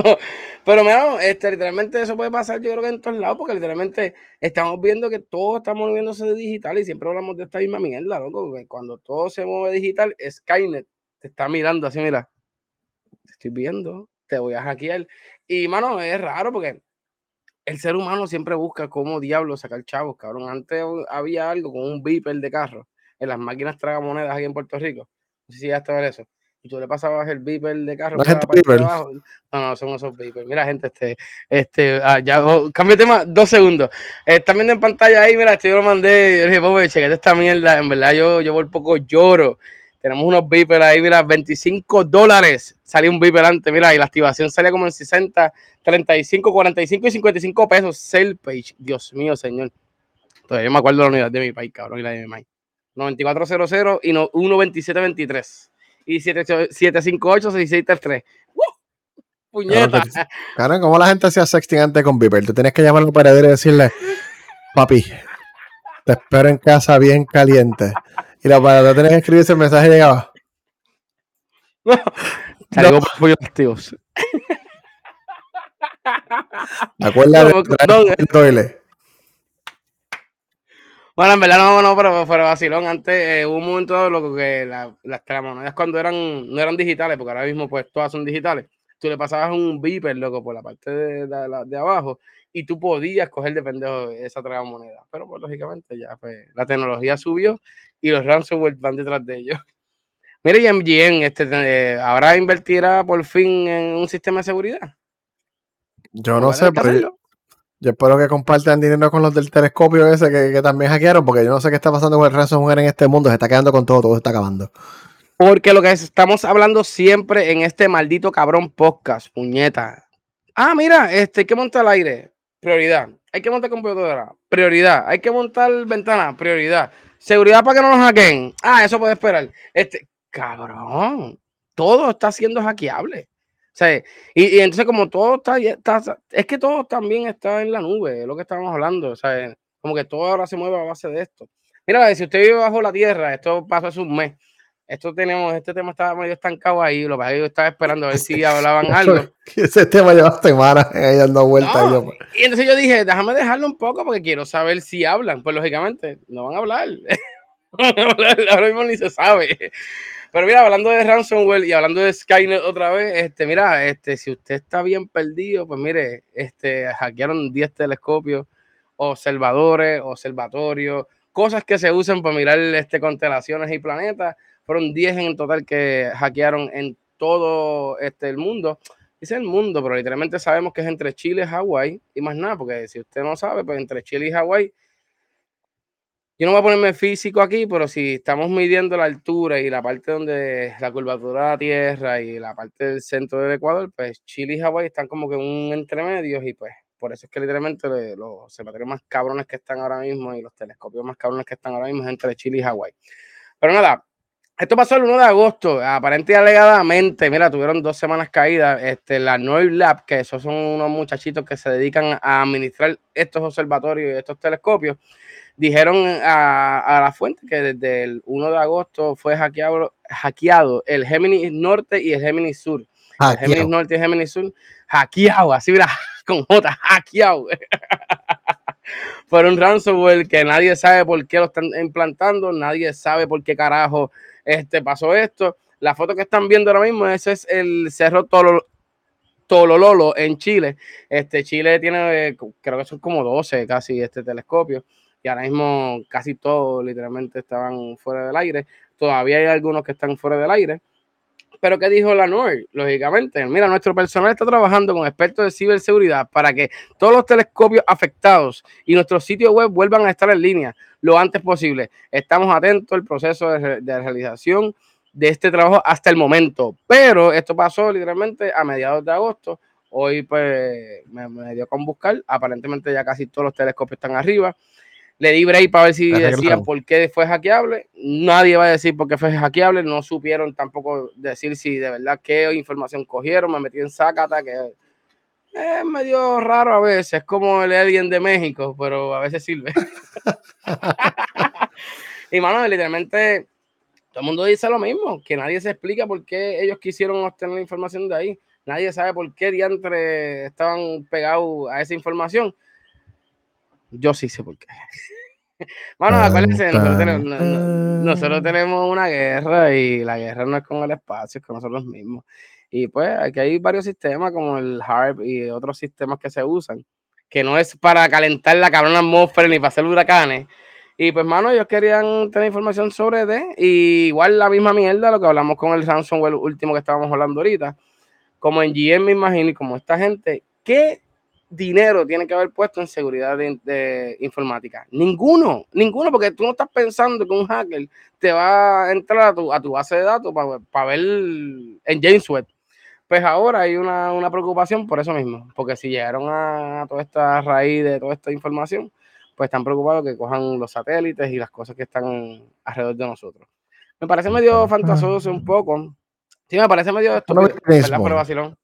Pero mira, este, literalmente eso puede pasar, yo creo que en todos lados, porque literalmente estamos viendo que todo está moviéndose de digital y siempre hablamos de esta misma mierda, loco. que Cuando todo se mueve digital, Skynet te está mirando así, mira, estoy viendo, te voy a hackear. Y, mano, es raro porque el ser humano siempre busca cómo diablo sacar chavos, cabrón. Antes había algo con un beeper de carro en las máquinas tragamonedas aquí en Puerto Rico. No sé si ya estaba eso. Y tú le pasabas el beeper de carro ¿No beeper? abajo. No, no, son esos beepers. Mira, gente, este, este, ah, ya, oh, cambio de tema, dos segundos. Eh, están viendo en pantalla ahí, mira, este yo lo mandé, yo dije, pobre, chequete esta mierda, en verdad yo, yo por poco lloro. Tenemos unos beepers ahí, mira, 25 dólares. Salió un beeper antes, mira, y la activación salía como en 60, 35, 45 y 55 pesos. Sale page. Dios mío, señor. Todavía me acuerdo de la unidad de mi país, cabrón, y la de mi maíz. 9400 y no, 12723. Y 758-6633. ¡Uh! Puñeta. Claro, ¿cómo la gente hacía sexting antes con Viper? Tú tienes que llamar al operador y decirle, papi, te espero en casa bien caliente. Y la operadora tenía que escribirse el mensaje llegaba. Salgo por pollos activos. Acuérdate No, de no, el toile. Bueno, en verdad no, no, pero fuera vacilón. Antes eh, hubo un momento loco, que la- las tragamonedas cuando eran, no eran digitales, porque ahora mismo pues todas son digitales, tú le pasabas un beeper, loco, por la parte de, de- la- de abajo y tú podías coger de pendejo esa tragamoneda. Pero pues lógicamente ya pues la tecnología subió y los ransomware van detrás de ellos. Mire, y MGM, este, eh, ¿ahora invertirá por fin en un sistema de seguridad? Yo no Va a sé, pero yo, espero que compartan dinero con los del telescopio ese que, que también hackearon, porque yo no sé qué está pasando con el ransomware en este mundo. Se está quedando con todo, todo se está acabando. Porque lo que es- estamos hablando siempre en este maldito cabrón podcast, puñeta. Ah, mira, este, hay que montar el aire, prioridad. Hay que montar computadora, prioridad. Hay que montar ventana, prioridad. Seguridad para que no nos hackeen. Ah, eso puede esperar. Este, cabrón, todo está siendo hackeable. O sea, y, y entonces como todo está, está- es que todo también está en la nube, es lo que estábamos hablando. O sea, como que todo ahora se mueve a base de esto. Mira, si usted vive bajo la tierra, esto pasó hace un mes. Esto tenemos, este tema estaba medio estancado ahí, lo que yo estaba esperando a ver si hablaban algo. Ese tema lleva semanas ahí dando vueltas. No, y yo, y entonces yo dije, déjame dejarlo un poco porque quiero saber si hablan. Pues lógicamente, no van a hablar. No van a hablar, Ahora mismo ni se sabe. Pero mira, hablando de ransomware y hablando de Skynet otra vez, este, mira, este, si usted está bien perdido, pues mire, este, hackearon 10 telescopios, observadores, observatorios, cosas que se usan para mirar este, constelaciones y planetas. Fueron 10 en total que hackearon en todo este, el mundo. dice el mundo, pero literalmente sabemos que es entre Chile y Hawái y más nada, porque si usted no sabe, pues entre Chile y Hawái yo no voy a ponerme físico aquí, pero si estamos midiendo la altura y la parte donde la curvatura de la Tierra y la parte del centro del Ecuador, pues Chile y Hawái están como que un entremedio y pues por eso es que literalmente los observatorios más cabrones que están ahora mismo y los telescopios más cabrones que están ahora mismo es entre Chile y Hawái. Pero nada, esto pasó el 1 de agosto, aparentemente y alegadamente, mira, tuvieron dos semanas caídas, este, la Noir Lab, que esos son unos muchachitos que se dedican a administrar estos observatorios y estos telescopios, dijeron a, la fuente que desde el 1 de agosto fue hackeado, hackeado el Géminis Norte y el Géminis Sur. El Géminis Norte y Géminis Sur, hackeado, así mira, con J, hackeado. Un ransomware que nadie sabe por qué lo están implantando, nadie sabe por qué carajo este, pasó esto. La foto que están viendo ahora mismo, ese es el Cerro Tolo, Tolololo en Chile. Este, Chile tiene, creo que son como 12 casi este telescopio y ahora mismo casi todos literalmente estaban fuera del aire. Todavía hay algunos que están fuera del aire. Pero ¿qué dijo la NOR? Lógicamente, mira, nuestro personal está trabajando con expertos de ciberseguridad para que todos los telescopios afectados y nuestros sitios web vuelvan a estar en línea lo antes posible. Estamos atentos al proceso de, realización de este trabajo hasta el momento. Pero esto pasó literalmente a mediados de agosto. Hoy pues me, me dio con buscar. Aparentemente ya casi todos los telescopios están arriba. Le di break para ver si decían por qué fue hackeable. Nadie va a decir por qué fue hackeable. No supieron tampoco decir si de verdad qué información cogieron. Me metí en Zacata, que es medio raro a veces. Es como el alien de México, pero a veces sirve. y mano, literalmente todo el mundo dice lo mismo, que nadie se explica por qué ellos quisieron obtener la información de ahí. Nadie sabe por qué diantre estaban pegados a esa información. Yo sí sé por qué. Bueno, acuérdense, nosotros tenemos, una guerra y la guerra no es con el espacio, es con nosotros mismos. Y pues aquí hay varios sistemas como el HARP y otros sistemas que se usan, que no es para calentar la cabrona atmósfera ni para hacer huracanes. Y pues, mano, ellos querían tener información sobre D. Y igual la misma mierda, lo que hablamos con el ransomware último que estábamos hablando ahorita. Como en GM, me imagino, y como esta gente, ¿qué dinero tiene que haber puesto en seguridad de, informática? Ninguno, ninguno, porque tú no estás pensando que un hacker te va a entrar a tu, a tu base de datos para ver en James Webb. Pues ahora hay una, una, preocupación por eso mismo, porque si llegaron a, toda esta raíz de toda esta información, pues están preocupados que cojan los satélites y las cosas que están alrededor de nosotros. Me parece medio fantasioso un poco. Sí, me parece medio estúpido, ¿verdad? Pero vacilón.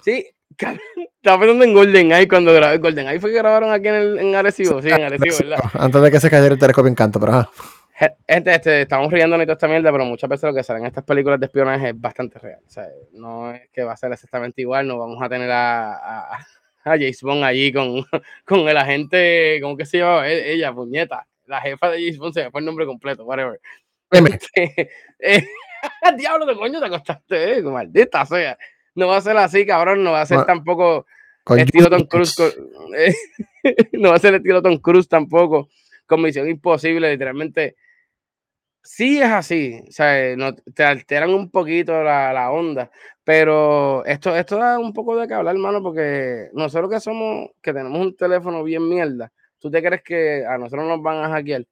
Sí, estaba pensando en Golden Eye cuando grabé Golden Eye. Fue que grabaron aquí en, el, en Arecibo, sí, en Arecibo, ¿verdad? Antes de que se cayera el telescopio Encanto, pero Gente, este, estamos riendo de toda esta mierda, pero muchas veces lo que salen en estas películas de espionaje es bastante real. O sea, no es que va a ser exactamente igual, no vamos a tener a, a, a James Bond allí con, con el agente, ¿cómo que se llama? E, ella, puñeta, la jefa de James Bond, se me fue el nombre completo, whatever. Este, eh, diablo de coño te acostaste, eh, maldita sea no va a ser así, cabrón, no va a ser tampoco estilo Tom Cruise, no va a ser estilo Tom Cruise tampoco, con Misión Imposible, literalmente. Sí es así, o sea, no, te alteran un poquito la, la, onda, pero esto, esto da un poco de que hablar, hermano, porque nosotros que somos, que tenemos un teléfono bien mierda, ¿tú te crees que a nosotros nos van a hackear?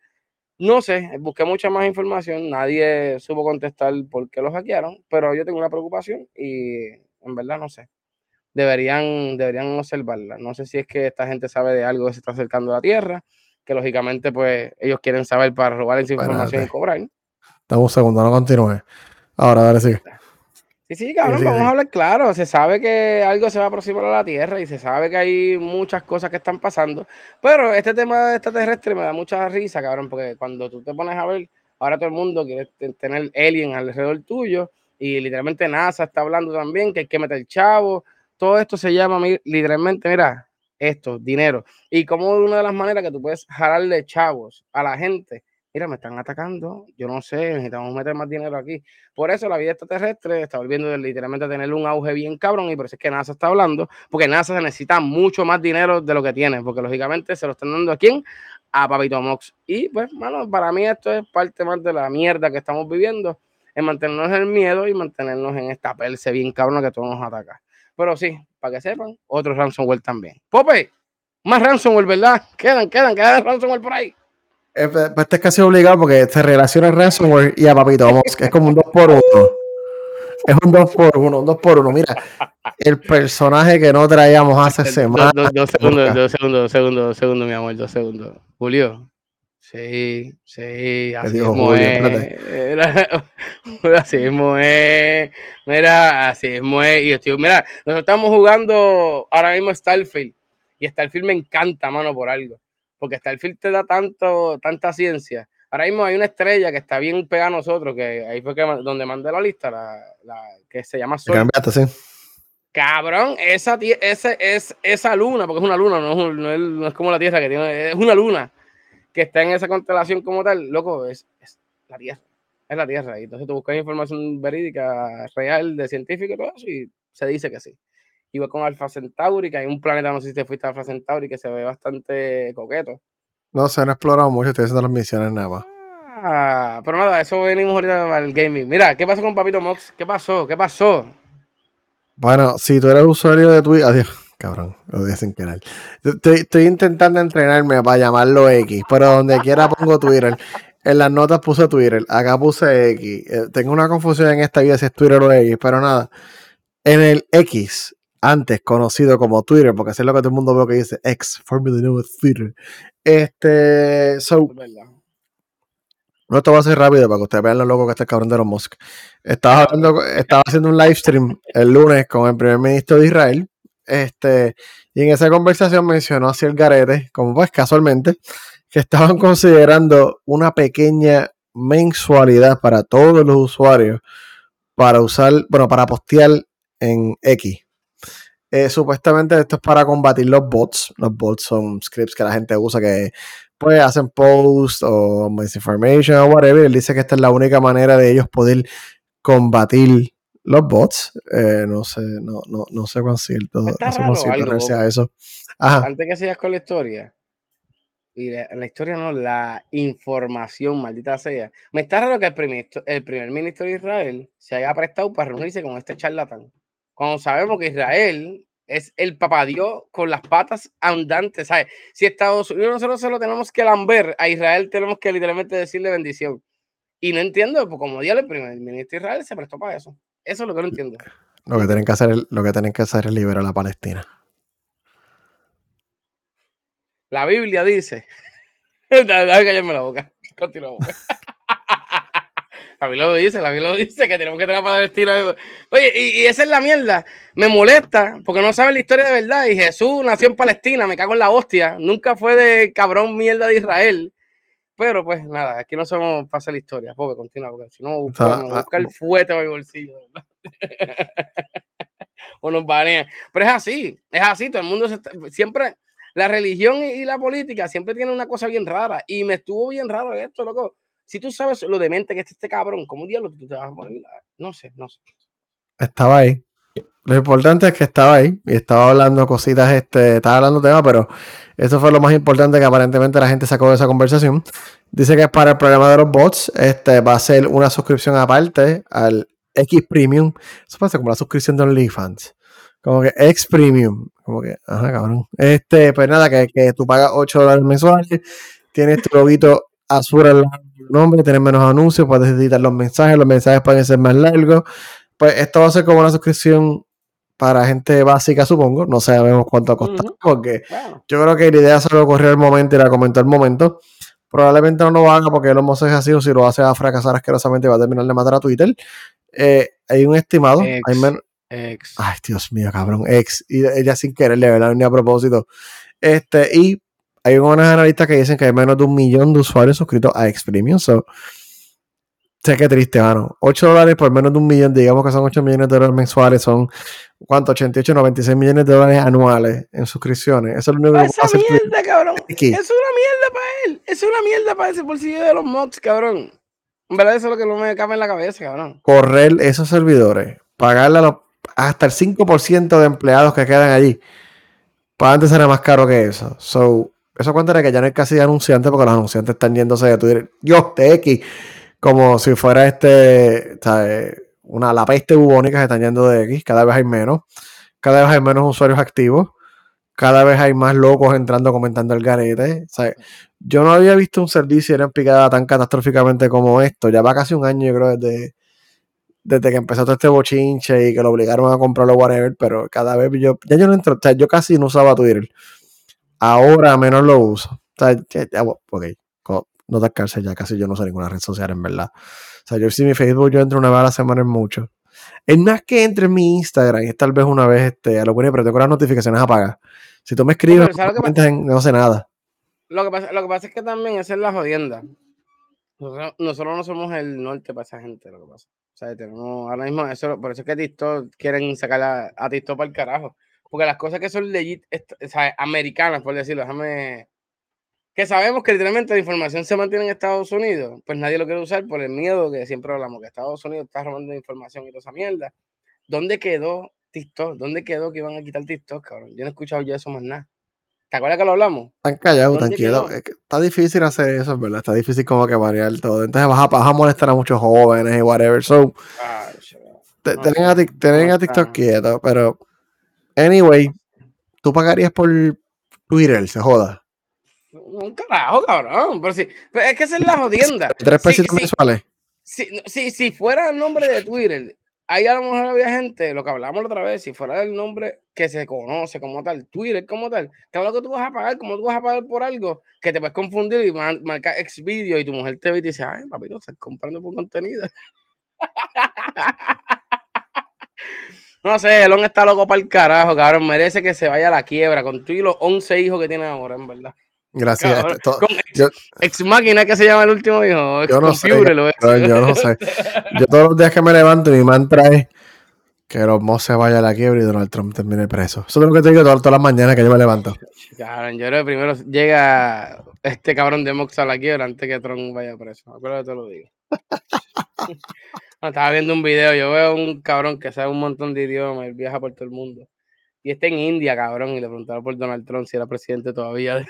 No sé, busqué mucha más información, nadie supo contestar por qué lo hackearon, pero yo tengo una preocupación y en verdad no sé. Deberían, deberían observarla. No sé si es que esta gente sabe de algo que se está acercando a la Tierra, que lógicamente pues ellos quieren saber para robar esa información y cobrar. Dame un segundo, no continúe. Ahora, dale, sí. Sí, sí, cabrón, vamos a hablar claro. Se sabe que algo se va a aproximar a la Tierra y se sabe que hay muchas cosas que están pasando. Pero este tema de extraterrestre me da mucha risa, cabrón, porque cuando tú te pones a ver, ahora todo el mundo quiere tener alien alrededor tuyo y literalmente NASA está hablando también que hay que meter chavo. Todo esto se llama literalmente, mira, esto, dinero. Y como una de las maneras que tú puedes jalarle chavos a la gente, mira, me están atacando, yo no sé, necesitamos meter más dinero aquí. Por eso la vida extraterrestre está volviendo literalmente a tener un auge bien cabrón y por eso es que NASA está hablando, porque NASA necesita mucho más dinero de lo que tiene, porque lógicamente se lo están dando a quién? A Papito Mox. Y pues, bueno, para mí esto es parte más de la mierda que estamos viviendo en mantenernos en el miedo y mantenernos en esta perse bien cabrona que todos nos ataca. Pero sí, para que sepan, otro ransomware también. Pope, más ransomware, ¿verdad? Quedan, quedan, quedan ransomware por ahí. Eh, pues, este es casi obligado porque se relaciona el ransomware y a papito, vamos, que es como un 2 por 1 Es un 2 por 1 un 2 por 1 Mira, el personaje que no traíamos hace semanas. Dos, dos, segundos, dos segundos, dos segundos, dos segundos, mi amor, dos segundos. Julio. Sí, sí, así mismo es. así mismo es. Mira, así mismo es. Y estoy, mira, nosotros estamos jugando ahora mismo Starfield. Y Starfield me encanta, mano, por algo porque Starfield te da tanto, tanta ciencia. Ahora mismo hay una estrella que está bien pegada a nosotros, que ahí fue que, donde mandé la lista, la, que se llama Sol. Cabrón, esa, esa, es, esa luna, porque es una luna, no es, como la Tierra que tiene, es una luna que está en esa constelación como tal, loco, es, es la Tierra, es la Tierra. Y entonces tú buscas información verídica, real, de científico y todo eso, y se dice que sí iba con Alpha Centauri, que hay un planeta, no sé si te fuiste a Alpha Centauri, que se ve bastante coqueto. No, se han explorado mucho, estoy haciendo las misiones nada más. Ah, pero nada, eso venimos ahorita al gaming. Mira, ¿qué pasó con Papito Mox? ¿Qué pasó? ¿Qué pasó? Bueno, si tú eres usuario de Twitter, adiós, cabrón, lo dije sin querer. Estoy, estoy, intentando entrenarme para llamarlo X, pero donde quiera pongo Twitter. En las notas puse Twitter, acá puse X. Eh, tengo una confusión en esta vida si es Twitter o X, pero nada. En el X antes conocido como Twitter, porque así es lo que todo el mundo ve que dice X, known as Twitter. Este, so, no, esto va a ser rápido para que ustedes vean lo loco que está el cabrón de los Musk. Estaba, hablando, estaba haciendo un live stream el lunes con el primer ministro de Israel. Este, y en esa conversación mencionó hacia el garete, como pues casualmente, que estaban considerando una pequeña mensualidad para todos los usuarios para usar, bueno, para postear en X. Eh, supuestamente esto es para combatir los bots. Los bots son scripts que la gente usa que pues hacen posts o misinformation o whatever. Él dice que esta es la única manera de ellos poder combatir los bots. Eh, no sé, no, no, no sé cuán cierto, no sé cuán sea eso. Antes que sigas con la historia. Y la, historia no, la información, maldita sea. Me está raro que el primer, el primer ministro de Israel se haya prestado para reunirse con este charlatán cuando sabemos que Israel es el papá Dios con las patas andantes, ¿sabes? Si Estados Unidos nosotros solo tenemos que lamber, a Israel tenemos que literalmente decirle bendición. Y no entiendo, pues como día el primer ministro de Israel se prestó para eso. Eso es lo que no entiendo. Lo que tienen que hacer, lo que tienen que hacer es liberar a la Palestina. La Biblia dice. Déjame callarme la boca. Continuamos. La Biblia lo dice, la Biblia lo dice, que tenemos que tener para estilo. Oye, y, esa es la mierda. Me molesta porque no saben la historia de verdad. Y Jesús nació en Palestina, me cago en la hostia. Nunca fue de cabrón mierda de Israel. Pero pues nada, aquí no sabemos pasar la historia. Pobre, continúa, porque si no, busca, el fuete a mi bolsillo. o nos banean. Pero es así, es así. Todo el mundo siempre. La religión y la política siempre tienen una cosa bien rara. Y me estuvo bien raro esto, loco si tú sabes lo demente que es este cabrón, ¿cómo diablos tú te vas a poner? No sé, no sé. Estaba ahí. Lo importante es que estaba ahí y estaba hablando cositas, este, estaba hablando tema, pero eso fue lo más importante que aparentemente la gente sacó de esa conversación. Dice que para el programa de los bots, este va a ser una suscripción aparte al X Premium. Eso pasa como la suscripción de OnlyFans. Como que X Premium. Como que, ajá, cabrón. Este, pues nada, que, que tú pagas 8 dólares mensuales, tienes tu loguito azul al lado nombre, tener menos anuncios, puedes editar los mensajes, los mensajes pueden ser más largos. Pues esto va a ser como una suscripción para gente básica, supongo. No sabemos cuánto costar, porque yo creo que la idea se lo ocurrió el momento y la comentó el momento. Probablemente no lo haga porque lo hemos así o si lo hace a fracasar asquerosamente va a terminar de matar a Twitter. Eh, hay un estimado, hay menos. Ay, Dios mío, cabrón, ex. Y ella sin quererle, ¿verdad? Ni a propósito. Este, y hay unos analistas que dicen que hay menos de un millón de usuarios suscritos a X Premium. So, sé que triste, mano. 8 dólares por menos de un millón, digamos que son 8 millones de dólares mensuales, son ¿cuánto? 88, 96 millones de dólares anuales en suscripciones. Eso es lo único que Esa mierda, cabrón. Es una mierda para él. Es una mierda para ese bolsillo de los mods, cabrón. En verdad, eso es lo que no me cabe en la cabeza, cabrón. Correr esos servidores, pagarle hasta el 5% de empleados que quedan allí. Para antes era más caro que eso. So, eso cuenta que ya no hay casi anunciantes porque los anunciantes están yéndose de Twitter. Yo, X, como si fuera este, Una, la peste bubónica se están yendo de X, cada vez hay menos. cada vez hay menos usuarios activos, cada vez hay más locos entrando comentando el garete. yo no había visto un servicio en picada tan catastróficamente como esto. Ya va casi un año, yo creo, desde, desde que empezó todo este bochinche y que lo obligaron a comprarlo, whatever, pero cada vez yo, ya yo no entro, o sea, yo casi no usaba Twitter. Ahora menos lo uso. O sea, ya, ok, no te cárcel, ya casi yo no uso ninguna red social, en verdad. O sea, yo si mi Facebook yo entro una vez a la semana en mucho. Es más que entre en mi Instagram y tal vez una vez este, a lo que pero tengo las notificaciones apagadas. Si tú me escribes, no, sé nada. Lo que, pasa, lo que pasa es que también esa es la jodienda. Nosotros, no somos el norte para esa gente, lo que pasa. O sea, tenemos ahora mismo, eso, por eso es que TikTok quieren sacar a, a TikTok para el carajo. Porque las cosas que son legit, o sea, americanas, por decirlo, déjame que sabemos que literalmente la información se mantiene en Estados Unidos, pues nadie lo quiere usar por el miedo que siempre hablamos, que Estados Unidos está robando información y toda esa mierda. ¿Dónde quedó TikTok? ¿Dónde quedó que iban a quitar TikTok, cabrón? Yo no he escuchado ya eso más nada. ¿Te acuerdas que lo hablamos? Están callados, tranquilo. está difícil hacer eso, ¿verdad? Está difícil como que variar todo. Entonces vas a, molestar a muchos jóvenes y whatever. So, tienen a, a TikTok quieto, pero anyway, tú pagarías por Twitter, se joda. Un carajo, cabrón. Pero, sí, es que esa es la jodienda. Tres pesitos mensuales. Si, si, fuera el nombre de Twitter, ahí a lo mejor había gente, lo que hablamos la otra vez, si fuera el nombre que se conoce como tal, Twitter como tal, claro que tú vas a pagar, como tú vas a pagar por algo que te puedes confundir y marcar ex video y tu mujer te ve y te dice, ay, papito, estás comprando por contenido. no sé, Elon está loco para el carajo, cabrón, merece que se vaya a la quiebra con tú y los 11 hijos que tiene ahora, en verdad. Gracias. ex, máquina que se llama el último hijo. yo no sé. yo no sé. Yo todos los días que me levanto, mi mantra es que los Moss se vaya a la quiebra y Donald Trump termine preso. Eso es lo que te digo todas, las mañanas que yo me levanto. Cabrón, yo creo que primero llega este cabrón de Mox a la quiebra antes que Trump vaya preso. Acuérdate, te lo digo. estaba viendo un video, yo veo un cabrón que sabe un montón de idiomas, él viaja por todo el mundo. Y está en India, cabrón, y le preguntaron por Donald Trump si era presidente todavía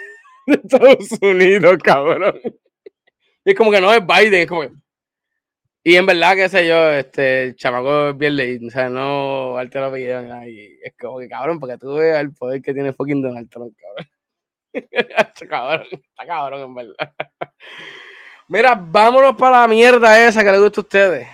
de Estados Unidos, cabrón. Y es como que no es Biden, es como Y en verdad, qué sé yo, este, el chamaco es bien leído, o sea, no altera la vida, y es como que cabrón, porque tú veas el poder que tiene fucking Donald Trump, cabrón. está cabrón, está cabrón, en verdad. Mira, vámonos para la mierda esa que le gusta a ustedes.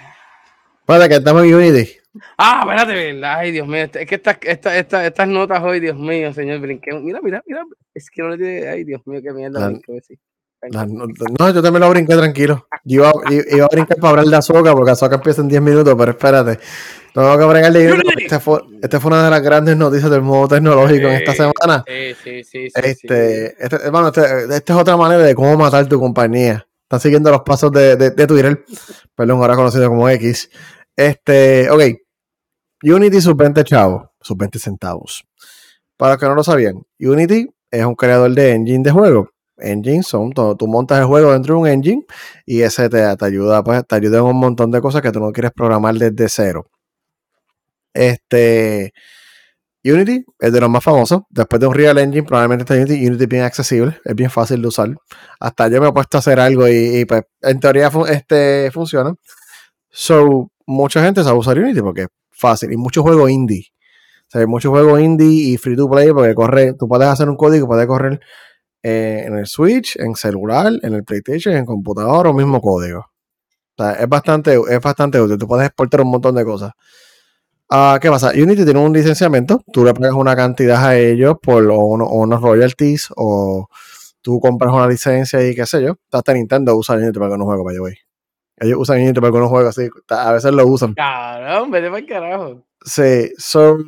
Para que estamos en Unity. Ah, espérate, verdad. Ay, Dios mío. Es que estas, estas, estas, notas hoy, Dios mío, señor brinque. Mira, mira, mira. Es que no le tiene. Ay, Dios mío, qué mierda. no, yo también lo brinqué tranquilo. Yo iba, iba, a brincar para hablar de Azoka, porque Azoka empieza en 10 minutos, pero espérate. Tengo que brincar de Esta fue, esta fue una de las grandes noticias del modo tecnológico en esta semana. Sí, sí, sí. este, Este, hermano, este, esta es otra manera de cómo matar tu compañía. Están siguiendo los pasos de, de, de Twitter, perdón, ahora conocido como X. Este, ok, Unity sus 20 chavos, sus 20 centavos. Para los que no lo sabían, Unity es un creador de engine de juego. Engine son, tú, montas el juego dentro de un engine y ese te, ayuda, pues, te ayuda en un montón de cosas que tú no quieres programar desde cero. Este Unity es de los más famosos. Después de un Real Engine, probablemente este Unity, Unity es bien accesible, es bien fácil de usar. Hasta yo me he puesto a hacer algo y, pues, en teoría este, funciona. So, mucha gente sabe usar Unity porque fácil. Y muchos juegos indie. O sea, hay muchos juegos indie y free to play porque corre, tú puedes hacer un código, puedes correr eh, en el Switch, en celular, en el PlayStation, en computador o mismo código. O sea, es bastante, es bastante útil. Tú puedes exportar un montón de cosas. Ah, ¿Qué pasa? Unity tiene un licenciamiento. Tú le pagas una cantidad a ellos por o, unos royalties o tú compras una licencia y qué sé yo. Hasta Nintendo usa Unity para que no juegue, para voy. Ellos usan Unity para algunos juegos así. A veces lo usan. Caramba, vete para el carajo. Sí, son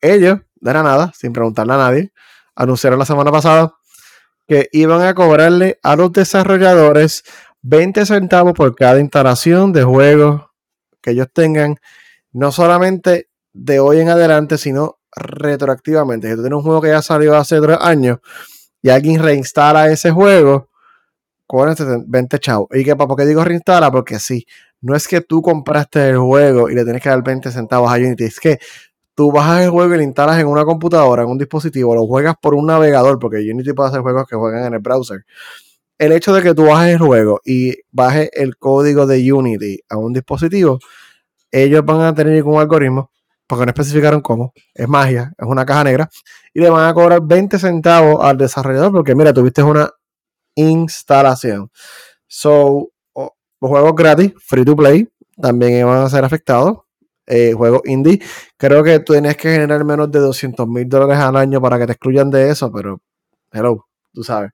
ellos, de la nada, sin preguntarle a nadie, anunciaron la semana pasada que iban a cobrarle a los desarrolladores 20 centavos por cada instalación de juegos que ellos tengan, no solamente de hoy en adelante, sino retroactivamente. Si tú tienes un juego que ya salió hace tres años y alguien reinstala ese juego, cobran 20 chavos. ¿Y qué, ¿Por qué digo reinstala? Porque sí, no es que tú compraste el juego y le tienes que dar 20 centavos a Unity, es que tú bajas el juego y lo instalas en una computadora, en un dispositivo, lo juegas por un navegador, porque Unity puede hacer juegos que juegan en el browser. El hecho de que tú bajes el juego y bajes el código de Unity a un dispositivo, ellos van a tener un algoritmo porque no especificaron cómo. Es magia, es una caja negra. Y le van a cobrar 20 centavos al desarrollador porque, mira, tuviste una instalación. So, los juegos gratis, free to play, también van a ser afectados. Eh, juegos indie, creo que tú tienes que generar menos de 200 mil dólares al año para que te excluyan de eso, pero hello, tú sabes.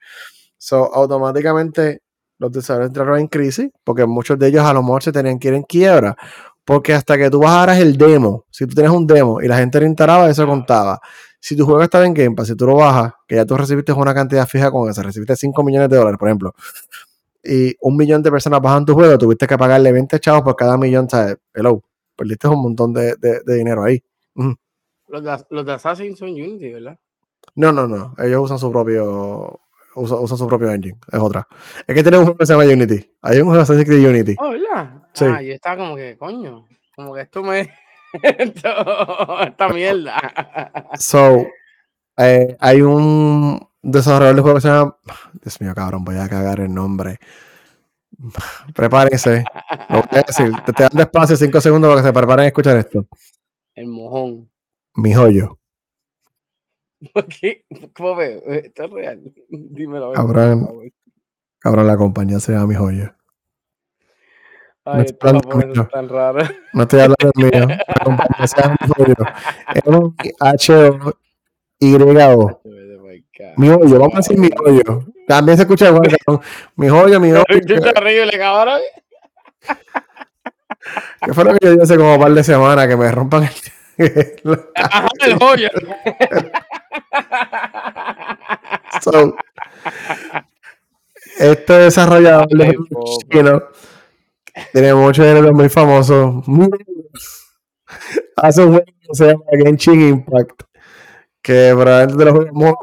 So, automáticamente los desarrolladores entraron en crisis porque muchos de ellos a lo mejor se tenían que ir en quiebra. Porque hasta que tú bajaras el demo, si tú tienes un demo y la gente lo instalaba, eso contaba. Si tu juego estaba en Game Pass, si tú lo bajas, que ya tú recibiste una cantidad fija con eso, recibiste 5 millones de dólares, por ejemplo, y un millón de personas bajan tu juego, tuviste que pagarle 20 chavos por cada millón, ¿sabes? Hello, perdiste un montón de, dinero ahí. Los, de, los de Assassin son Unity, ¿verdad? No, no, no. Ellos usan su propio. Usan, su propio engine. Es otra. Es que tiene un juego que se llama Unity. Hay un juego de Assassin's Creed Unity. Oh, ¿verdad? Sí. Ah, yo estaba como que, coño. Como que esto me. esta mierda. so, eh, hay un desarrollador de juego que se llama. Dios mío, cabrón, voy a cagar el nombre. Prepárense. Lo voy a decir. Te, te dan despacio 5 segundos para que se preparen a escuchar esto. El mojón. Mi joyo. ¿Qué? ¿Cómo veo? ¿Esto es real? Dímelo. Cabrón, cabrón, la compañía se llama Mi Joyo. Ay, no estoy hablando tan raro. No estoy hablando del mío. La compañía se llama Mi Joyo. Es un H-O-Y-O. Mi hoyo, vamos a decir mi hoyo. También se escucha igual, cabrón. Mi joyo, mi hoyo. Qué terrible, cabrón. ¿Qué fue lo que yo hace como un par de semanas? Que me rompan el Ajá, el joyo. so, este desarrollador chino tiene muchos géneros muy famosos. Hace un juego que se llama Genshin Impact. Que probablemente lo jugamos.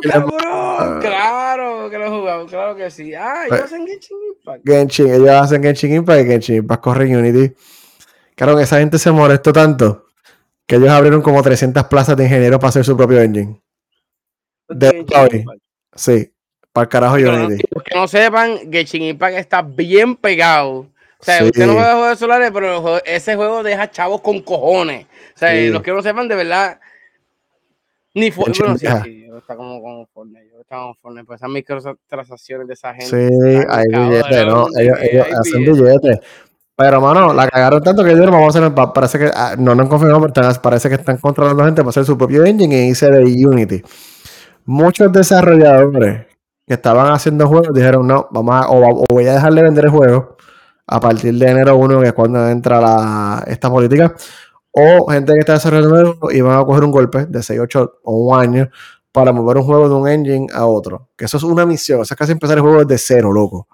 Claro, que lo jugamos, claro que sí. Ah, ellos hacen Genshin Impact. Genshin, ellos hacen Genshin Impact y Genshin Impact corre en Unity. Claro que esa gente se molestó tanto que ellos abrieron como 300 plazas de ingenieros para hacer su propio engine. De Sí, para el carajo Unity. Los que no sepan, Genshin Impact está bien pegado. O sea, usted no juega juegos solares, pero ese juego deja chavos con cojones. O sea, los que no sepan, de verdad, ni Fortnite. Bueno, sí, sí, está como con Fortnite. Yo estaba con Fortnite, pues esas microtransacciones de esa gente. Sí, hay billetes, ¿no? Ellos, ellos hacen billetes. Pero, mano, la cagaron tanto que ellos vamos a hacer, parece que, ah, no confirmado, pero parece que están controlando gente para hacer su propio engine y irse de Unity. Muchos desarrolladores que estaban haciendo juegos dijeron, no, vamos a, o, voy a dejar de vender el juego a partir de enero 1, que es cuando entra la, esta política, o gente que está desarrollando y van a coger un golpe de 6, 8 o un año para mover un juego de un engine a otro. Que eso es una misión, o sea, casi empezar el juego desde cero, loco.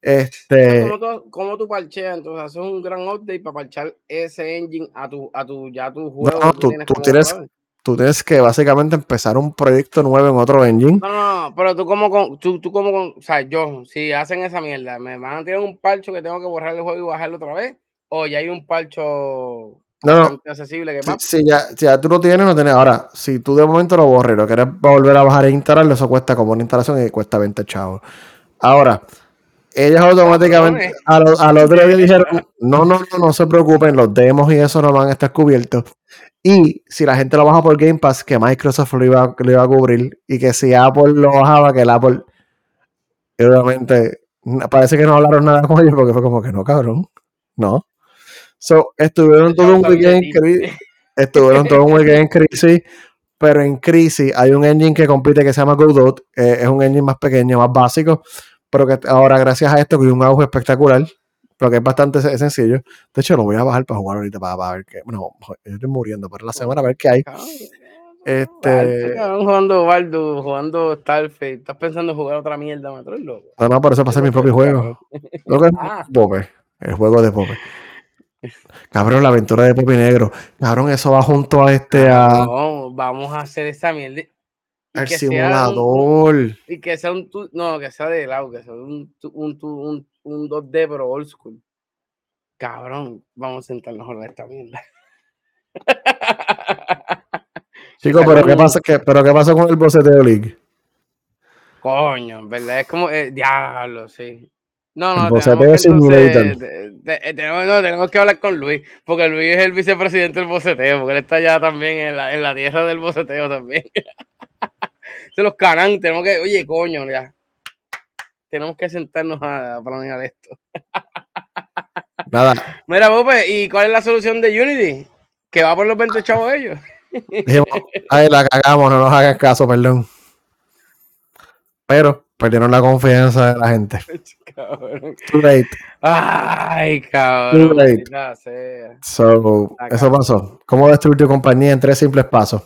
Este... ¿Cómo, tú, parcheas? Entonces haces un gran update para parchar ese engine a tu, a tu, ya tu juego. No, tú, tienes, tú, tienes, que básicamente empezar un proyecto nuevo en otro engine. No, no, pero tú como, tú, tú como, o sea, yo, si hacen esa mierda, ¿me van a tirar un parcho que tengo que borrar el juego y bajarlo otra vez? ¿O ya hay un parcho no, no. accesible que si, ya, si, ya, tú lo tienes, no tienes. Ahora, si tú de momento lo borras y lo quieres volver a bajar e instalarlo, eso cuesta como una instalación y cuesta 20 chavos. Ahora, ellos automáticamente a, los a los dijeron, no, no, no, no se preocupen, los demos y eso no van a estar cubiertos. Y si la gente lo baja por Game Pass, que Microsoft lo iba, lo iba a cubrir. Y que si Apple lo bajaba, que el Apple. Y obviamente, parece que no hablaron nada con ellos porque fue como que no, cabrón. No. So, estuvieron todo un weekend en crisis. Estuvieron todo un weekend en crisis. Pero en crisis hay un engine que compite que se llama Godot. Eh, es un engine más pequeño, más básico pero que ahora gracias a esto que un auge espectacular, pero que es bastante sencillo. De hecho, lo voy a bajar para jugar ahorita para, ver qué. Bueno, yo estoy muriendo, pero la semana a ver qué hay. Este. jugando Baldo, jugando Starfield. Estás pensando en jugar otra mierda, maestro, loco. No, no, por eso pasé mi propio juego. Lo que es ah. Pope, el juego de Pope. Cabrón, la aventura de Pope Negro. Cabrón, eso va junto a este. A... No, vamos a hacer esa mierda. El simulador. y que sea un. No, que sea de lado, que sea un, un, un, un 2D, pero old school. Cabrón, vamos a sentarnos a esta mierda. Chicos, pero ¿qué, pasa, qué, pero ¿qué pasa con el boceteo League? Coño, ¿verdad? Es como. Eh, diablo, sí. No, no, tenemos que, entonces, de- de- de- tenemos, no, tenemos que hablar con Luis, porque Luis es el vicepresidente del boceteo, porque él está allá también en la, en la tierra del boceteo también. Se los canan, tenemos que, oye, coño, ya. Tenemos que sentarnos a, planear esto. Nada, Mira, Pope, ¿y cuál es la solución de Unity? Que va por los 20 chavos ellos. ay, la cagamos, no nos hagas caso, perdón. Pero perdieron la confianza de la gente. Cabrón. Too late. Ay, cabrón. Too late. sea. So, eso pasó. ¿Cómo destruir tu compañía en tres simples pasos?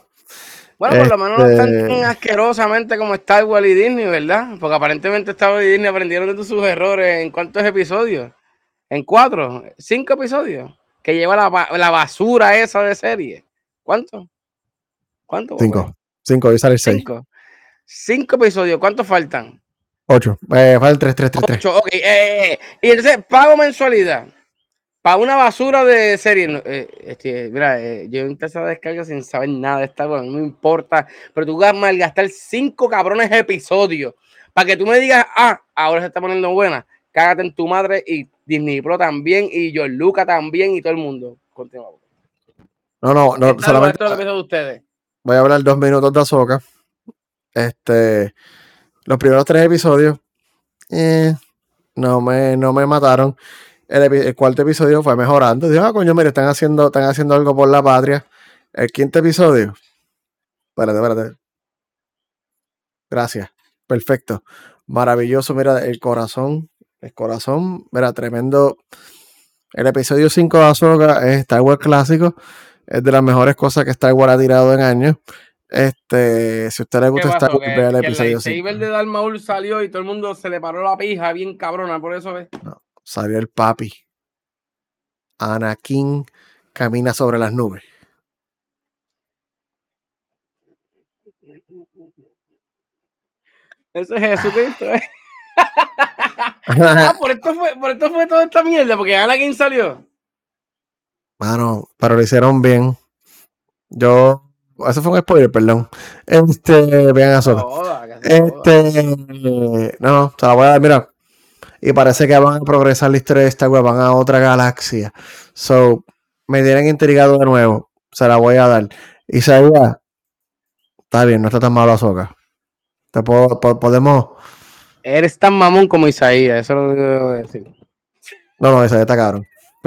Bueno, por lo menos no están Este- tan asquerosamente como Star Wars y Disney, ¿verdad? Porque aparentemente Star Wars y Disney aprendieron de sus errores en cuántos episodios. En cuatro, cinco episodios. Que lleva la, ba- la basura esa de serie. ¿Cuánto? ¿Cuánto? Cinco. Cinco, y sale seis. Cinco. Cinco episodios. ¿Cuántos faltan? Ocho. Eh, falta el tres, tres, tres, tres. Ocho. Ok. eh, eh, eh. Y entonces pago mensualidad. Para una basura de serie. no, eh, este, mira, eh, yo empecé a descargar sin saber nada de Wars. No me importa. Pero tú vas a malgastar cinco cabrones episodios. Para que tú me digas, ah, ahora se está poniendo buena. Cágate en tu madre y Disney Pro también. Y George Lucas también. Y todo el mundo. Continúa. No, no, no, solamente de ustedes. voy a hablar dos minutos de Azoka. Este, los primeros tres episodios eh, no, me, no me mataron. El, el cuarto episodio fue mejorando. Dije, ah, coño, mire, están haciendo, están haciendo algo por la patria. El quinto episodio. Espérate, espérate. Gracias. Perfecto. Maravilloso. Mira, el corazón. El corazón. Mira, tremendo. El episodio 5 de Ahsoka es Star Wars clásico. Es de las mejores cosas que Star Wars ha tirado en años. Este, si a usted le ¿Qué gusta Star? Wars, vea el el episodio 5. lightsaber de Darth Maul salió y todo el mundo se le paró la pija bien cabrona. Por eso ves. Salió el papi. Anakin camina sobre las nubes. Ese es Jesucristo. ¿eh? Ah, por esto fue, por esto fue toda esta mierda, porque Anakin salió. Mano, pero lo hicieron bien. Yo. Eso fue un spoiler, perdón. Este, vean a joda. Este, no, se la voy a dar, mira. Y parece que van a progresar la historia de Star Wars, van a otra galaxia. So, me tienen intrigado de nuevo. Se la voy a dar. Y sabía, está bien, no está tan malo Azoka. Te puedo, po- podemos. Eres tan mamón como Isaías, eso es lo que debo decir. No, no, esa está cabrón.